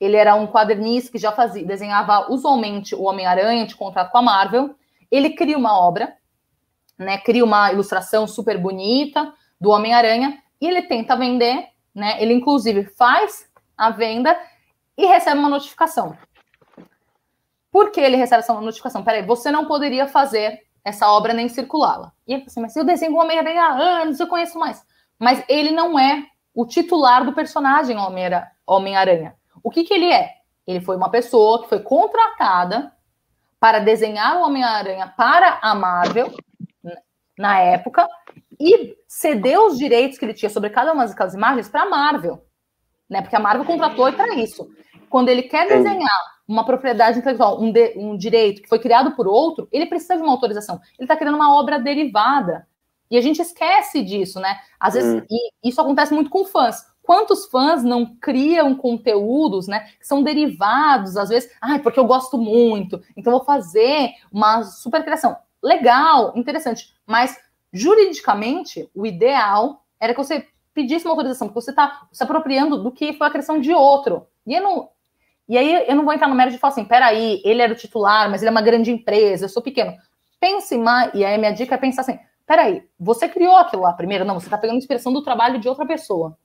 Ele era um quadernista que já fazia, desenhava usualmente o Homem-Aranha de contrato com a Marvel. Ele cria uma obra, né? Cria uma ilustração super bonita do Homem-Aranha e ele tenta vender, né? Ele inclusive faz a venda e recebe uma notificação. Por que ele recebe essa notificação? Peraí, você não poderia fazer essa obra nem circulá-la. E falei assim, mas eu desenho o Homem-Aranha há anos, eu conheço mais. Mas ele não é o titular do personagem Homem-Aranha. O que, que ele é? Ele foi uma pessoa que foi contratada para desenhar o Homem-Aranha para a Marvel na época e cedeu os direitos que ele tinha sobre cada uma daquelas imagens para a Marvel, né? Porque a Marvel contratou para isso. Quando ele quer desenhar uma propriedade intelectual, um, de, um direito que foi criado por outro, ele precisa de uma autorização. Ele está criando uma obra derivada. E a gente esquece disso, né? Às vezes, hum. e isso acontece muito com fãs. Quantos fãs não criam conteúdos, né, que são derivados, às vezes, ah, porque eu gosto muito, então vou fazer uma super criação. Legal, interessante, mas juridicamente, o ideal era que você pedisse uma autorização, porque você está se apropriando do que foi a criação de outro. E eu não, e aí eu não vou entrar no mérito de falar assim, peraí, ele era o titular, mas ele é uma grande empresa, eu sou pequeno. Pense mais, e aí minha dica é pensar assim, peraí, você criou aquilo lá primeiro? Não, você está pegando inspiração do trabalho de outra pessoa.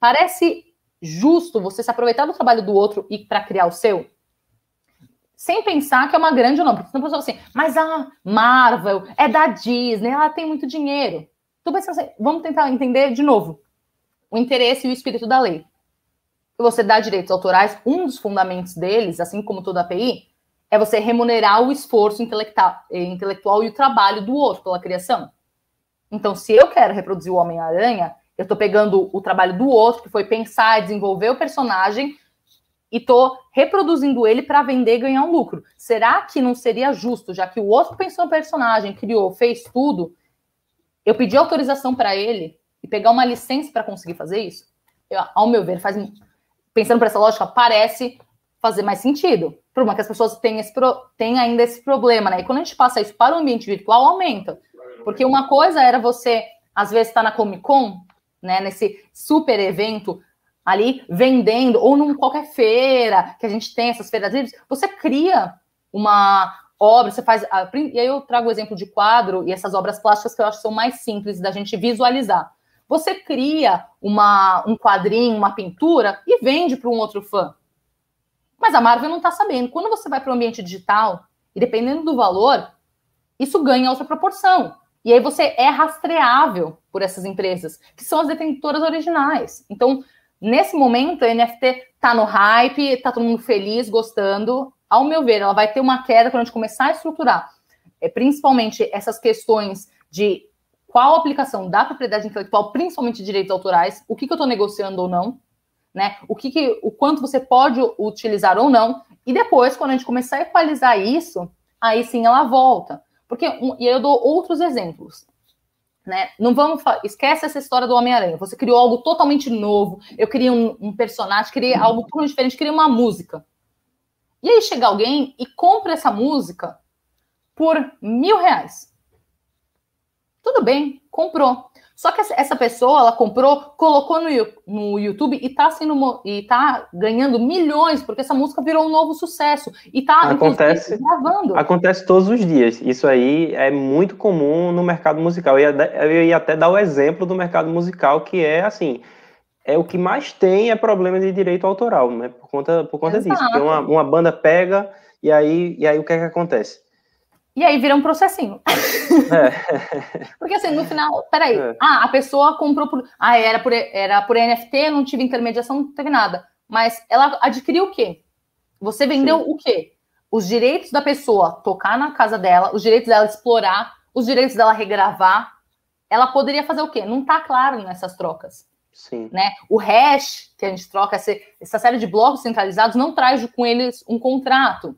Parece justo você se aproveitar do trabalho do outro e para criar o seu? Sem pensar que é uma grande não, porque senão a pessoa assim, mas a Marvel é da Disney, ela tem muito dinheiro. Tô pensando assim, vamos tentar entender de novo o interesse e o espírito da lei. Você dá direitos autorais, um dos fundamentos deles, assim como toda API, é você remunerar o esforço intelectual e o trabalho do outro pela criação. Então, se eu quero reproduzir o Homem-Aranha, eu estou pegando o trabalho do outro, que foi pensar, desenvolver o personagem, e estou reproduzindo ele para vender e ganhar um lucro. Será que não seria justo, já que o outro pensou no personagem, criou, fez tudo, eu pedir autorização para ele e pegar uma licença para conseguir fazer isso? Eu, ao meu ver, faz pensando por essa lógica, parece fazer mais sentido. Por uma que as pessoas têm, esse, têm ainda esse problema, né? E quando a gente passa isso para o ambiente virtual, aumenta. Porque uma coisa era você, às vezes, estar tá na Comic Con, né? Nesse super evento ali, vendendo, ou num qualquer feira, que a gente tem essas feiras livres, você cria uma obra, você faz. E aí eu trago o exemplo de quadro e essas obras plásticas que eu acho que são mais simples da gente visualizar. Você cria uma, um quadrinho, uma pintura e vende para um outro fã. Mas a Marvel não está sabendo. Quando você vai para o ambiente digital, e dependendo do valor, isso ganha outra proporção. E aí você é rastreável por essas empresas, que são as detentoras originais. Então, nesse momento, a NFT está no hype, está todo mundo feliz, gostando. Ao meu ver, ela vai ter uma queda quando a gente começar a estruturar, é, principalmente essas questões de qual aplicação da propriedade intelectual, principalmente direitos autorais, o que, que eu estou negociando ou não, né? O que, que, o quanto você pode utilizar ou não, e depois, quando a gente começar a equalizar isso, aí sim ela volta. Porque, um, e eu dou outros exemplos. Né? Não vamos esquece essa história do Homem-Aranha. Você criou algo totalmente novo. Eu queria um, um personagem, queria algo totalmente diferente, queria uma música. E aí chega alguém e compra essa música por mil reais. Tudo bem, comprou. Só que essa pessoa, ela comprou, colocou no, no YouTube e tá, sendo, e tá ganhando milhões, porque essa música virou um novo sucesso. E tá acontece, gravando. Acontece todos os dias. Isso aí é muito comum no mercado musical. Eu ia, eu ia até dar o exemplo do mercado musical, que é assim. É o que mais tem é problema de direito autoral, né? Por conta, por conta disso. Porque uma, uma banda pega e aí, e aí o que é que acontece? E aí vira um processinho. É. Porque assim, no final, peraí. É. Ah, a pessoa comprou por. Ah, era por, era por NFT, não tive intermediação, não teve nada. Mas ela adquiriu o quê? Você vendeu Sim. o quê? Os direitos da pessoa tocar na casa dela, os direitos dela explorar, os direitos dela regravar. Ela poderia fazer o quê? Não tá claro nessas trocas. Sim. Né? O hash que a gente troca, essa, essa série de blocos centralizados, não traz com eles um contrato.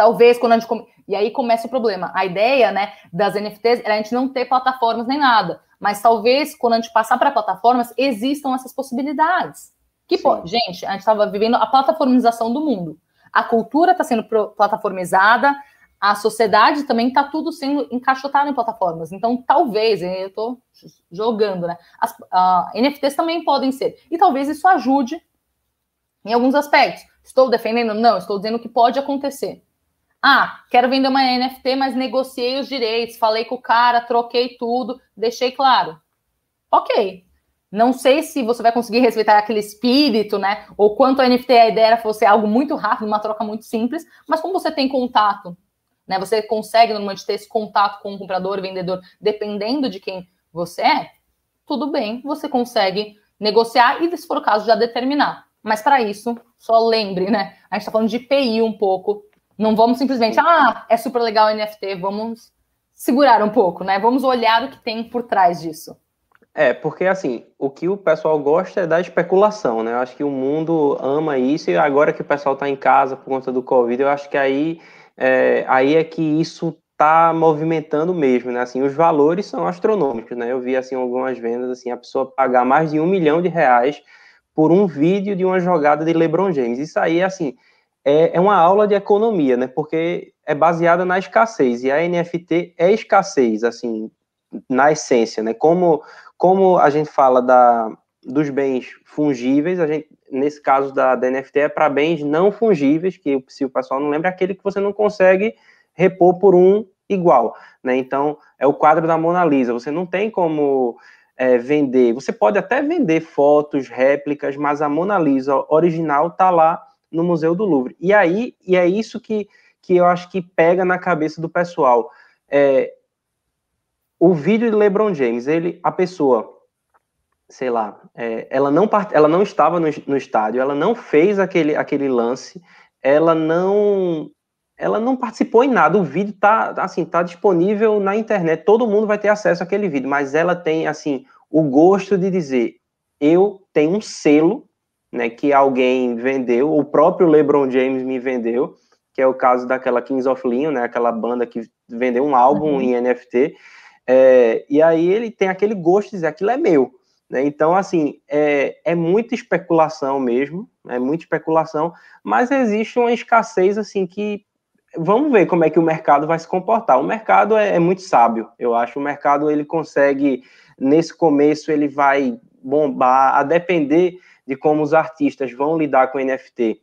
Talvez quando a gente. E aí começa o problema. A ideia, né, das NFTs era a gente não ter plataformas nem nada. Mas talvez quando a gente passar para plataformas, existam essas possibilidades. Que, pô, gente, a gente estava vivendo a plataformização do mundo. A cultura está sendo plataformizada, a sociedade também está tudo sendo encaixotado em plataformas. Então, talvez, eu estou jogando, né? As uh, NFTs também podem ser. E talvez isso ajude em alguns aspectos. Estou defendendo? Não, estou dizendo que pode acontecer. Ah, quero vender uma NFT, mas negociei os direitos, falei com o cara, troquei tudo, deixei claro. Ok. Não sei se você vai conseguir respeitar aquele espírito, né? Ou quanto a NFT a ideia fosse algo muito rápido, uma troca muito simples, mas como você tem contato, né? Você consegue normalmente ter esse contato com o comprador e vendedor, dependendo de quem você é, tudo bem, você consegue negociar e, se for o caso, já determinar. Mas para isso, só lembre, né? A gente está falando de IPI um pouco, não vamos simplesmente, ah, é super legal o NFT, vamos segurar um pouco, né? Vamos olhar o que tem por trás disso. É, porque assim, o que o pessoal gosta é da especulação, né? Eu acho que o mundo ama isso e agora que o pessoal está em casa por conta do Covid, eu acho que aí é, aí é que isso está movimentando mesmo, né? Assim, os valores são astronômicos, né? Eu vi assim algumas vendas, assim, a pessoa pagar mais de um milhão de reais por um vídeo de uma jogada de LeBron James. Isso aí, assim, é, é uma aula de economia, né? Porque é baseada na escassez e a NFT é escassez, assim, na essência, né? Como, como a gente fala da, dos bens fungíveis, a gente, nesse caso da, da NFT é para bens não fungíveis, que se o pessoal não lembra, é aquele que você não consegue repor por um igual, né? Então, é o quadro da Mona Lisa, você não tem como é, vender. Você pode até vender fotos, réplicas, mas a Mona Lisa original está lá no Museu do Louvre. E aí, e é isso que, que eu acho que pega na cabeça do pessoal. É, o vídeo de LeBron James, ele, a pessoa, sei lá, é, ela, não part... ela não estava no, no estádio, ela não fez aquele, aquele lance, ela não ela não participou em nada. O vídeo tá assim, tá disponível na internet, todo mundo vai ter acesso àquele vídeo, mas ela tem assim o gosto de dizer: "Eu tenho um selo, né, que alguém vendeu, o próprio LeBron James me vendeu, que é o caso daquela Kings of Leon, né, aquela banda que vendeu um álbum uhum. em NFT. É, e aí ele tem aquele gosto de dizer: aquilo é meu. Né? Então, assim, é, é muita especulação mesmo, é muita especulação, mas existe uma escassez, assim, que vamos ver como é que o mercado vai se comportar. O mercado é, é, muito sábio, eu acho. O mercado ele consegue, nesse começo, ele vai bombar, a depender de como os artistas vão lidar com o NFT.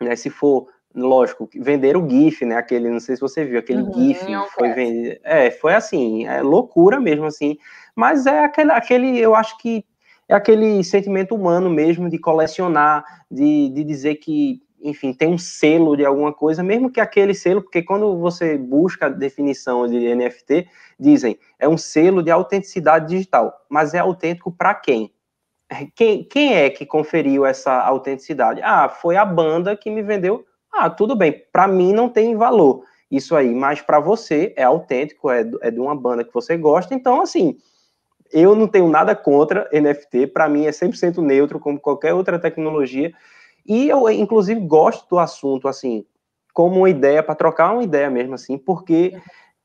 Né? Se for, lógico, vender o GIF, né? Aquele, não sei se você viu, aquele uhum, GIF foi vendido. É, foi assim, é loucura mesmo, assim. Mas é aquele, aquele eu acho que é aquele sentimento humano mesmo de colecionar, de, de dizer que enfim, tem um selo de alguma coisa, mesmo que aquele selo, porque quando você busca a definição de NFT, dizem é um selo de autenticidade digital, mas é autêntico para quem? Quem? Quem é que conferiu essa autenticidade? Ah, foi a banda que me vendeu. Ah, tudo bem, para mim não tem valor isso aí, mas para você é autêntico, é, é de uma banda que você gosta, então assim. Eu não tenho nada contra NFT, para mim é 100% neutro, como qualquer outra tecnologia. E eu, inclusive, gosto do assunto, assim, como uma ideia, para trocar uma ideia mesmo, assim, porque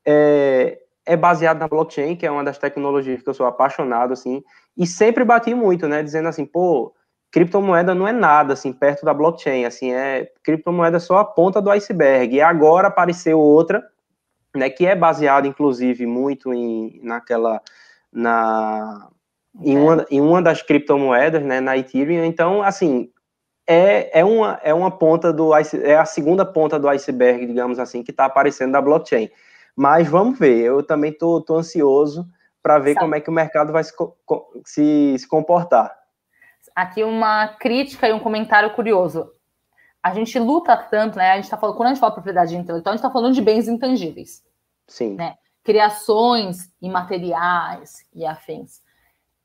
é, é, baseado na blockchain, que é uma das tecnologias que eu sou apaixonado, assim, e sempre bati muito, né, dizendo assim, pô, criptomoeda não é nada, assim, perto da blockchain, assim, é criptomoeda só a ponta do iceberg, e agora apareceu outra, né, que é baseada, inclusive, muito em, naquela, na, em, uma, em uma das criptomoedas, né, na Ethereum, então, assim, é, é, uma, é uma ponta do é a segunda ponta do iceberg, digamos assim, que está aparecendo da blockchain. Mas vamos ver, eu também estou tô, tô, ansioso para ver Sabe. como é que o mercado vai se, se, se comportar. Aqui uma crítica e um comentário curioso. A gente luta tanto, né? A gente está falando, quando a gente fala propriedade intelectual, a gente está falando de bens intangíveis. Sim. Né? Criações imateriais e afins.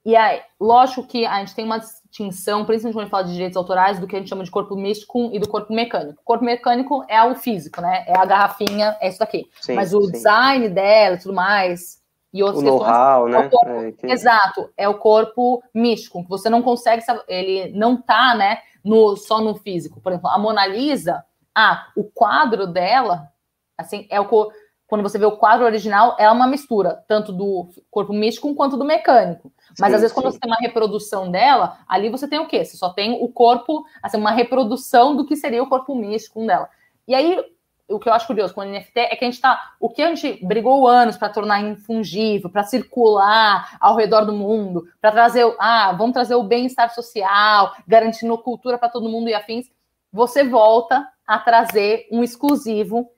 E aí, lógico que a gente tem uma distinção, principalmente quando a gente fala de direitos autorais, do que a gente chama de corpo místico e do corpo mecânico. O corpo mecânico é o físico, né? É a garrafinha, é isso daqui. Sim, Mas o sim. design dela e tudo mais, e outras o questões. Né? Corpo, é, que... Exato, é o corpo místico, que você não consegue, ele não tá, né, no, só no físico. Por exemplo, a Mona Lisa, ah, o quadro dela, assim, é o quando você vê o quadro original, é uma mistura, tanto do corpo místico quanto do mecânico. Mas sim, às vezes, sim. quando você tem uma reprodução dela, ali você tem o quê? Você só tem o corpo, assim, uma reprodução do que seria o corpo místico dela. E aí, o que eu acho curioso com o NFT é que a gente tá. O que a gente brigou anos para tornar infungível, para circular ao redor do mundo, para trazer. Ah, vamos trazer o bem-estar social, garantindo cultura para todo mundo e afins. Você volta a trazer um exclusivo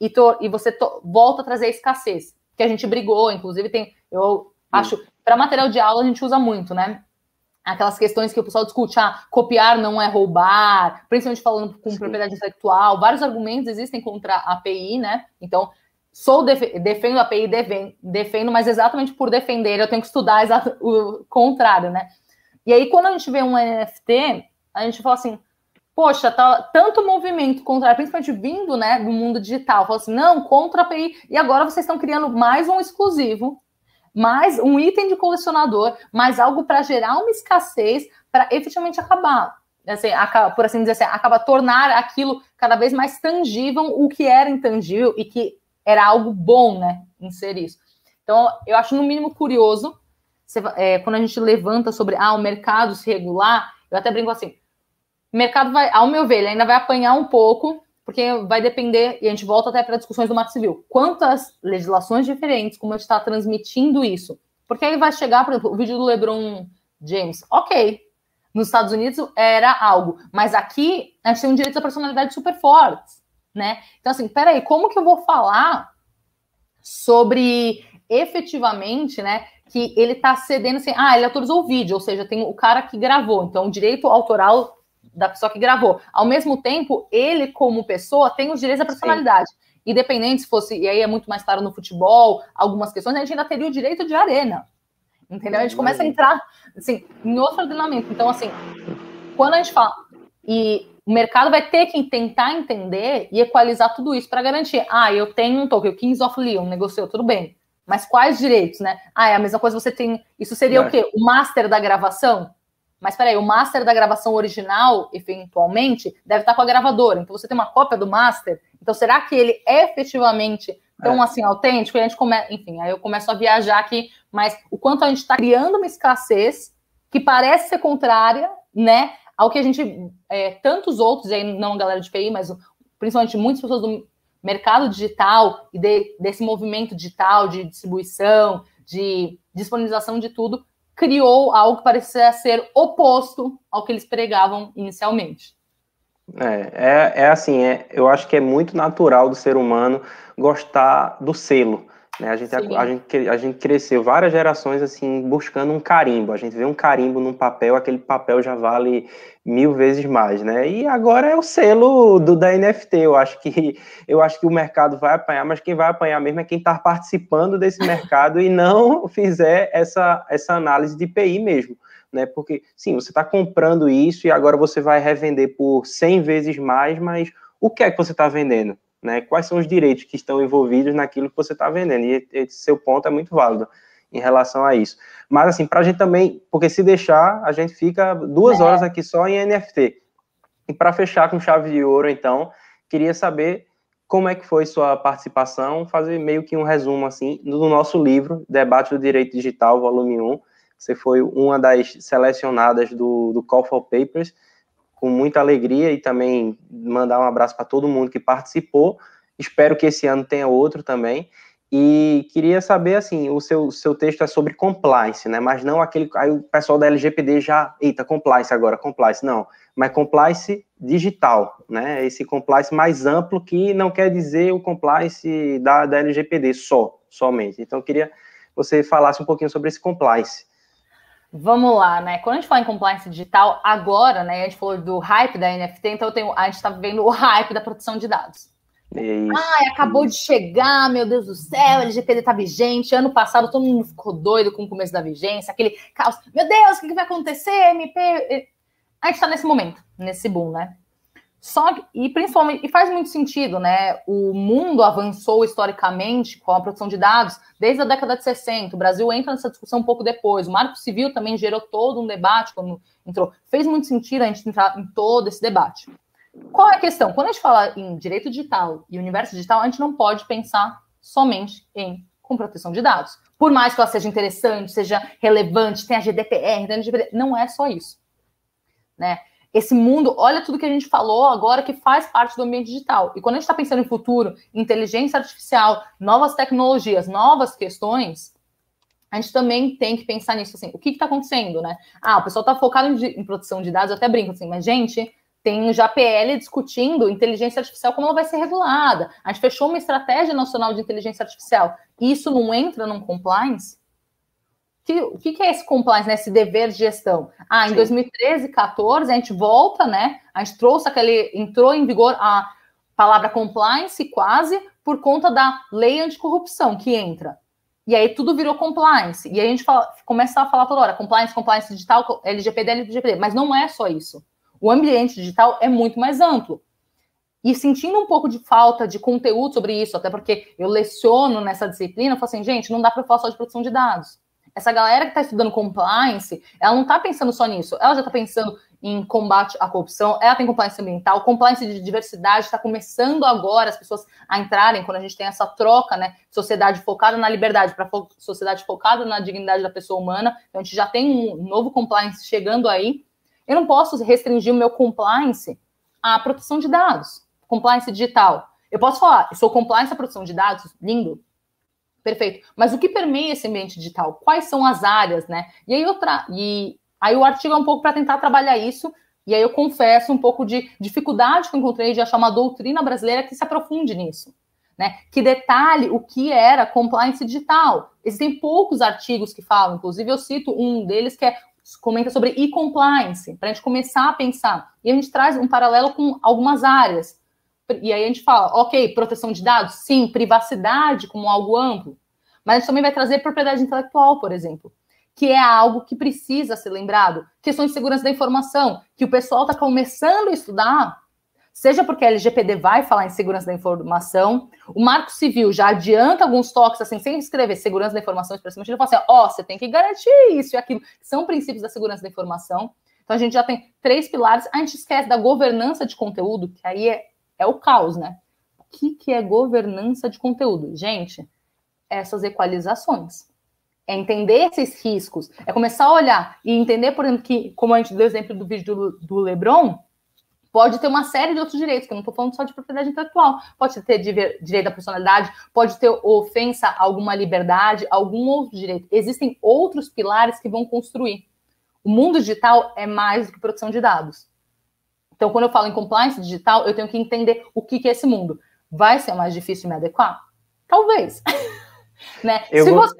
e, to, e você to, volta a trazer a escassez, que a gente brigou, inclusive tem, eu acho, para material de aula a gente usa muito, né? Aquelas questões que o pessoal discute, ah, copiar não é roubar, principalmente falando com Sim. propriedade intelectual, vários argumentos existem contra a API, né? Então, sou def defendo a API, defendo, mas exatamente por defender eu tenho que estudar o contrário, né? E aí, quando a gente vê um NFT, a gente fala assim, poxa, tá tanto movimento contra, principalmente vindo, né, do mundo digital, falou assim, não, contra a API, e agora vocês estão criando mais um exclusivo, mais um item de colecionador, mais algo para gerar uma escassez para efetivamente acabar, assim, por assim dizer assim, acaba tornar aquilo cada vez mais tangível o que era intangível e que era algo bom, né, em ser isso. Então, eu acho no mínimo curioso, é, quando a gente levanta sobre, ah, o mercado se regular, eu até brinco assim, o mercado vai, ao meu ver, ele ainda vai apanhar um pouco, porque vai depender, e a gente volta até para discussões do Marco Civil, quantas legislações diferentes, como a gente está transmitindo isso. Porque aí vai chegar, por exemplo, o vídeo do LeBron James, ok, nos Estados Unidos era algo, mas aqui a gente tem um direito da personalidade super fortes, né? Então, assim, peraí, como que eu vou falar sobre efetivamente, né, que ele está cedendo assim, ah, ele autorizou o vídeo, ou seja, tem o cara que gravou, então o direito autoral da pessoa que gravou. Ao mesmo tempo, ele, como pessoa, tem os direitos da personalidade. Sim. Independente se fosse, e aí é muito mais claro no futebol, algumas questões, a gente ainda teria o direito de arena. Entendeu? A gente começa a entrar assim, em outro ordenamento. Então, assim, quando a gente fala. E o mercado vai ter que tentar entender e equalizar tudo isso para garantir. Ah, eu tenho um token, o Kings of Leon negociou, tudo bem. Mas quais direitos, né? Ah, é a mesma coisa você tem. Isso seria é. o quê? O master da gravação? Mas peraí, o master da gravação original, eventualmente, deve estar com a gravadora. Então você tem uma cópia do master. Então será que ele é efetivamente tão é. assim autêntico? E a gente começa, enfim, aí eu começo a viajar aqui, mas o quanto a gente está criando uma escassez que parece ser contrária, né, ao que a gente, é, tantos outros, e aí não a galera de PI, mas principalmente muitas pessoas do mercado digital e de, desse movimento digital de distribuição, de disponibilização de tudo, criou algo que parecia ser oposto ao que eles pregavam inicialmente. É, é, é assim, é, eu acho que é muito natural do ser humano gostar do selo. Né? A, gente, a, a, gente, a gente cresceu várias gerações assim buscando um carimbo. A gente vê um carimbo num papel, aquele papel já vale mil vezes mais, né? E agora é o selo do da NFT. Eu acho que eu acho que o mercado vai apanhar, mas quem vai apanhar mesmo é quem está participando desse mercado e não fizer essa, essa análise de PI mesmo. Né, porque, sim, você está comprando isso e agora você vai revender por 100 vezes mais, mas o que é que você está vendendo? Né? Quais são os direitos que estão envolvidos naquilo que você está vendendo? E esse seu ponto é muito válido em relação a isso. Mas, assim, para a gente também, porque se deixar, a gente fica duas é. horas aqui só em NFT. E para fechar com chave de ouro, então, queria saber como é que foi sua participação, fazer meio que um resumo, assim, do nosso livro, Debate do Direito Digital, volume 1. Você foi uma das selecionadas do, do Call for Papers, com muita alegria e também mandar um abraço para todo mundo que participou. Espero que esse ano tenha outro também. E queria saber, assim, o seu, seu texto é sobre compliance, né? Mas não aquele. Aí o pessoal da LGPD já. Eita, compliance agora, compliance. Não. Mas compliance digital, né? Esse compliance mais amplo que não quer dizer o compliance da, da LGPD só, somente. Então, eu queria que você falasse um pouquinho sobre esse compliance. Vamos lá, né? Quando a gente fala em compliance digital, agora, né? A gente falou do hype da NFT, então eu tenho, a gente está vivendo o hype da proteção de dados. Isso. Ai, acabou de chegar, meu Deus do céu, o LGPD está vigente. Ano passado todo mundo ficou doido com o começo da vigência, aquele caos. Meu Deus, o que, que vai acontecer? MP. A gente está nesse momento, nesse boom, né? Só e principalmente, e faz muito sentido, né? O mundo avançou historicamente com a produção de dados desde a década de 60. O Brasil entra nessa discussão um pouco depois. O Marco Civil também gerou todo um debate quando entrou. Fez muito sentido a gente entrar em todo esse debate. Qual é a questão? Quando a gente fala em direito digital e universo digital, a gente não pode pensar somente em com proteção de dados. Por mais que ela seja interessante, seja relevante, tenha GDPR, tenha GDPR, não é só isso. Né? Esse mundo, olha tudo que a gente falou agora que faz parte do ambiente digital. E quando a gente está pensando em futuro, inteligência artificial, novas tecnologias, novas questões, a gente também tem que pensar nisso, assim, o que está acontecendo, né? Ah, o pessoal está focado em, em, produção de dados, eu até brinco assim, mas, gente, tem já PL discutindo inteligência artificial, como ela vai ser regulada. A gente fechou uma estratégia nacional de inteligência artificial. Isso não entra num compliance? Que, o que, que, é esse compliance, né, esse dever de gestão? Ah, em Sim. 2013, 14, a gente volta, né? A gente trouxe aquele, entrou em vigor a palavra compliance quase por conta da lei anticorrupção que entra. E aí tudo virou compliance. E aí a gente fala, começa a falar toda hora, compliance, compliance digital, LGPD, LGPD. Mas não é só isso. O ambiente digital é muito mais amplo. E sentindo um pouco de falta de conteúdo sobre isso, até porque eu leciono nessa disciplina, eu falo assim, gente, não dá para falar só de produção de dados essa galera que está estudando compliance, ela não está pensando só nisso, ela já está pensando em combate à corrupção, ela tem compliance ambiental, compliance de diversidade está começando agora as pessoas a entrarem quando a gente tem essa troca, né? Sociedade focada na liberdade para fo sociedade focada na dignidade da pessoa humana. Então a gente já tem um novo compliance chegando aí. Eu não posso restringir o meu compliance à proteção de dados, compliance digital. Eu posso falar, eu sou compliance à proteção de dados, lindo, Perfeito. Mas o que permeia esse ambiente digital? Quais são as áreas, né? E aí, outra, e aí o artigo é um pouco para tentar trabalhar isso. E aí eu confesso um pouco de dificuldade que eu encontrei de achar uma doutrina brasileira que se aprofunde nisso. né, que detalhe o que era compliance digital. Existem poucos artigos que falam, inclusive eu cito um deles que é comenta sobre e-compliance, para a gente começar a pensar. E a gente traz um paralelo com algumas áreas. E aí a gente fala, ok, proteção de dados, sim, privacidade como algo amplo. Mas a gente também vai trazer propriedade intelectual, por exemplo, que é algo que precisa ser lembrado. Questões de segurança da informação, que o pessoal está começando a estudar, seja porque a LGPD vai falar em segurança da informação, o Marco Civil já adianta alguns toques, assim, sem escrever segurança da informação expressamente, ele fala assim, ó, oh, você tem que garantir isso e aquilo, são princípios da segurança da informação. Então a gente já tem três pilares, a gente esquece da governança de conteúdo, que aí é, é o caos, né? O que, que é governança de conteúdo? Gente, essas equalizações. É entender esses riscos, é começar a olhar e entender, por exemplo, que, como a gente deu exemplo do vídeo do, do Lebron, pode ter uma série de outros direitos, que eu não estou falando só de propriedade intelectual. Pode ter direito à personalidade, pode ter ofensa a alguma liberdade, algum outro direito. Existem outros pilares que vão construir. O mundo digital é mais do que proteção de dados. Então, quando eu falo em compliance digital, eu tenho que entender o que, é esse mundo. Vai ser mais difícil me adequar? Talvez. né? Eu Se vou... você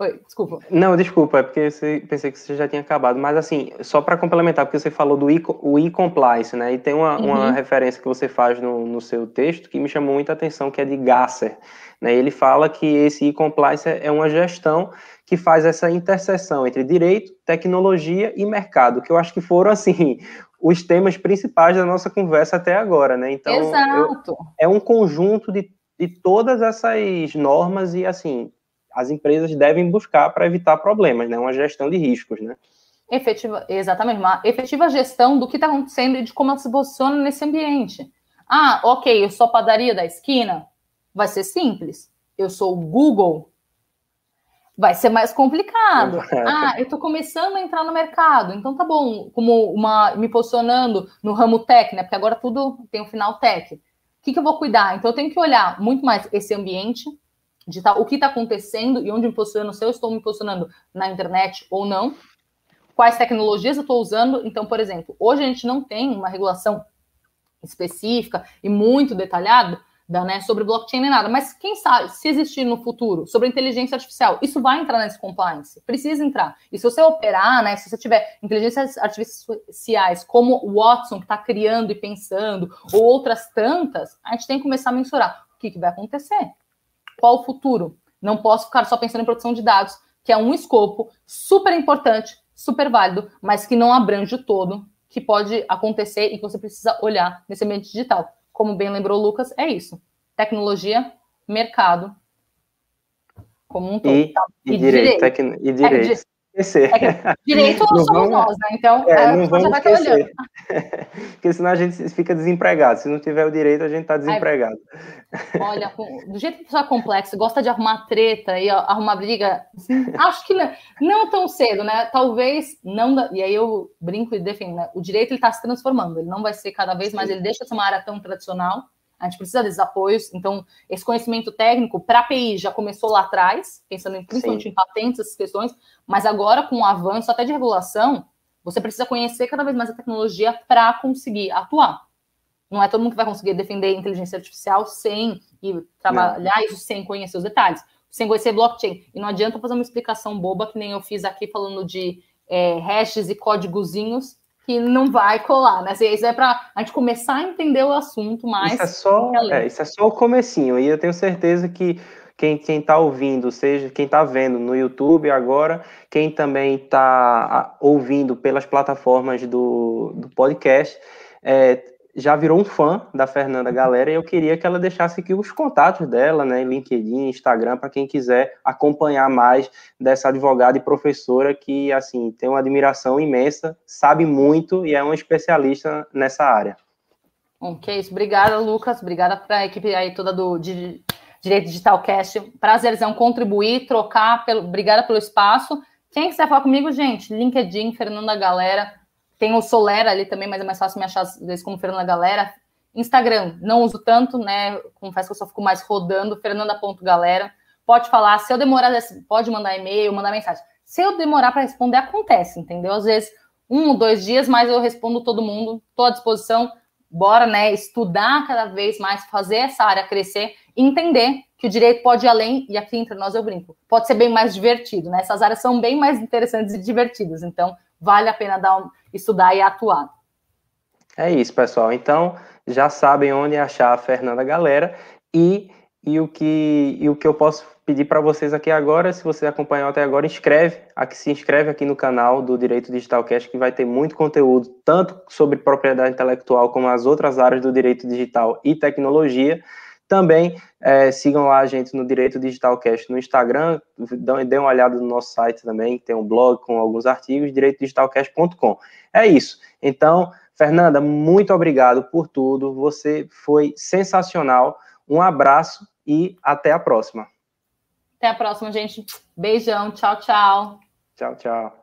Oi, desculpa. Não, desculpa, é porque você, pensei que você já tinha acabado. Mas, assim, só para complementar, porque você falou do e-compliance, né? E tem uma, uhum. uma, referência que você faz no, no, seu texto que me chamou muita atenção, que é de Gasser. Né? Ele fala que esse e-compliance é uma gestão que faz essa interseção entre direito, tecnologia e mercado, que eu acho que foram, assim, os temas principais da nossa conversa até agora, né? Então, Exato. Eu, é um conjunto de, de todas essas normas e, assim, as empresas devem buscar para evitar problemas, né? Uma gestão de riscos, né? Efetiva, exatamente, uma efetiva gestão do que está acontecendo e de como ela se posiciona nesse ambiente. Ah, ok, eu sou a padaria da esquina, vai ser simples. Eu sou o Google, vai ser mais complicado. Ah, eu estou começando a entrar no mercado, então tá bom, como uma me posicionando no ramo tech, né? Porque agora tudo tem um final tech. O que, que eu vou cuidar? Então eu tenho que olhar muito mais esse ambiente, de o que está acontecendo e onde me posiciono, se eu estou me posicionando na internet ou não, quais tecnologias eu estou usando. Então, por exemplo, hoje a gente não tem uma regulação específica e muito detalhada da, né, sobre blockchain nem nada, mas quem sabe, se existir no futuro sobre inteligência artificial, isso vai entrar nesse compliance, precisa entrar. E se você operar, né, se você tiver inteligências artificiais como o Watson, que está criando e pensando, ou outras tantas, a gente tem que começar a mensurar o que, que vai acontecer qual o futuro? Não posso ficar só pensando em produção de dados, que é um escopo super importante, super válido, mas que não abrange o todo, que pode acontecer e que você precisa olhar nesse ambiente digital. Como bem lembrou o Lucas, é isso. Tecnologia, mercado, como um todo. E, tá? e, e direito. direito. E direito. Esquecer. É direito não somos nós, né? Então, é, é não vamos vai esquecer. Porque senão a gente fica desempregado. Se não tiver o direito, a gente está desempregado. olha, do jeito que pessoa é complexo, gosta de arrumar treta e arrumar briga, acho que não, não, tão cedo, né? Talvez não. E aí eu brinco e defendo, né? O direito ele está se transformando, ele não vai ser cada vez mais, ele deixa de ser uma área tão tradicional a gente precisa desses apoios. Então, esse conhecimento técnico para a API já começou lá atrás, pensando em, principalmente Sim. em patentes, essas questões, mas agora, com o avanço até de regulação, você precisa conhecer cada vez mais a tecnologia para conseguir atuar. Não é todo mundo que vai conseguir defender inteligência artificial sem e trabalhar não. isso sem conhecer os detalhes, sem conhecer blockchain. E não adianta fazer uma explicação boba que nem eu fiz aqui falando de é, hashes e códigozinhos que não vai colar, né? Isso é para a gente começar a entender o assunto mais. Isso é só, é, isso é só o comecinho, e eu tenho certeza que quem está ouvindo, seja quem está vendo no YouTube agora, quem também está ouvindo pelas plataformas do, do podcast, é, já virou um fã da Fernanda Galera e eu queria que ela deixasse aqui os contatos dela, né, LinkedIn, Instagram, para quem quiser acompanhar mais dessa advogada e professora que, assim, tem uma admiração imensa, sabe muito e é uma especialista nessa área. Ok, isso. Obrigada, Lucas. Obrigada para a equipe aí toda do de Direito Digital Cast. Prazerzão contribuir, trocar. Pelo, obrigada pelo espaço. Quem quiser falar comigo, gente, LinkedIn, Fernanda Galera tem o Solera ali também, mas é mais fácil me achar, às vezes, como Fernanda Galera. Instagram, não uso tanto, né? Confesso que eu só fico mais rodando, fernanda.galera. Pode falar, se eu demorar, pode mandar e-mail, mandar mensagem. Se eu demorar para responder, acontece, entendeu? Às vezes, um ou dois dias, mas eu respondo todo mundo, estou à disposição. Bora, né? Estudar cada vez mais, fazer essa área crescer entender que o direito pode ir além, e aqui entre nós eu brinco, pode ser bem mais divertido, né? Essas áreas são bem mais interessantes e divertidas, então vale a pena dar um, estudar e atuar. É isso, pessoal. Então, já sabem onde achar a Fernanda Galera e, e, o, que, e o que eu posso pedir para vocês aqui agora, se você acompanhou até agora, inscreve, aqui, se inscreve aqui no canal do Direito Digital Cast, que vai ter muito conteúdo, tanto sobre propriedade intelectual, como as outras áreas do direito digital e tecnologia. Também é, sigam lá a gente no Direito Digital Cast no Instagram, dê uma olhada no nosso site também, tem um blog com alguns artigos, direitodigitalcast.com. É isso. Então, Fernanda, muito obrigado por tudo, você foi sensacional. Um abraço e até a próxima. Até a próxima, gente. Beijão. Tchau, tchau. Tchau, tchau.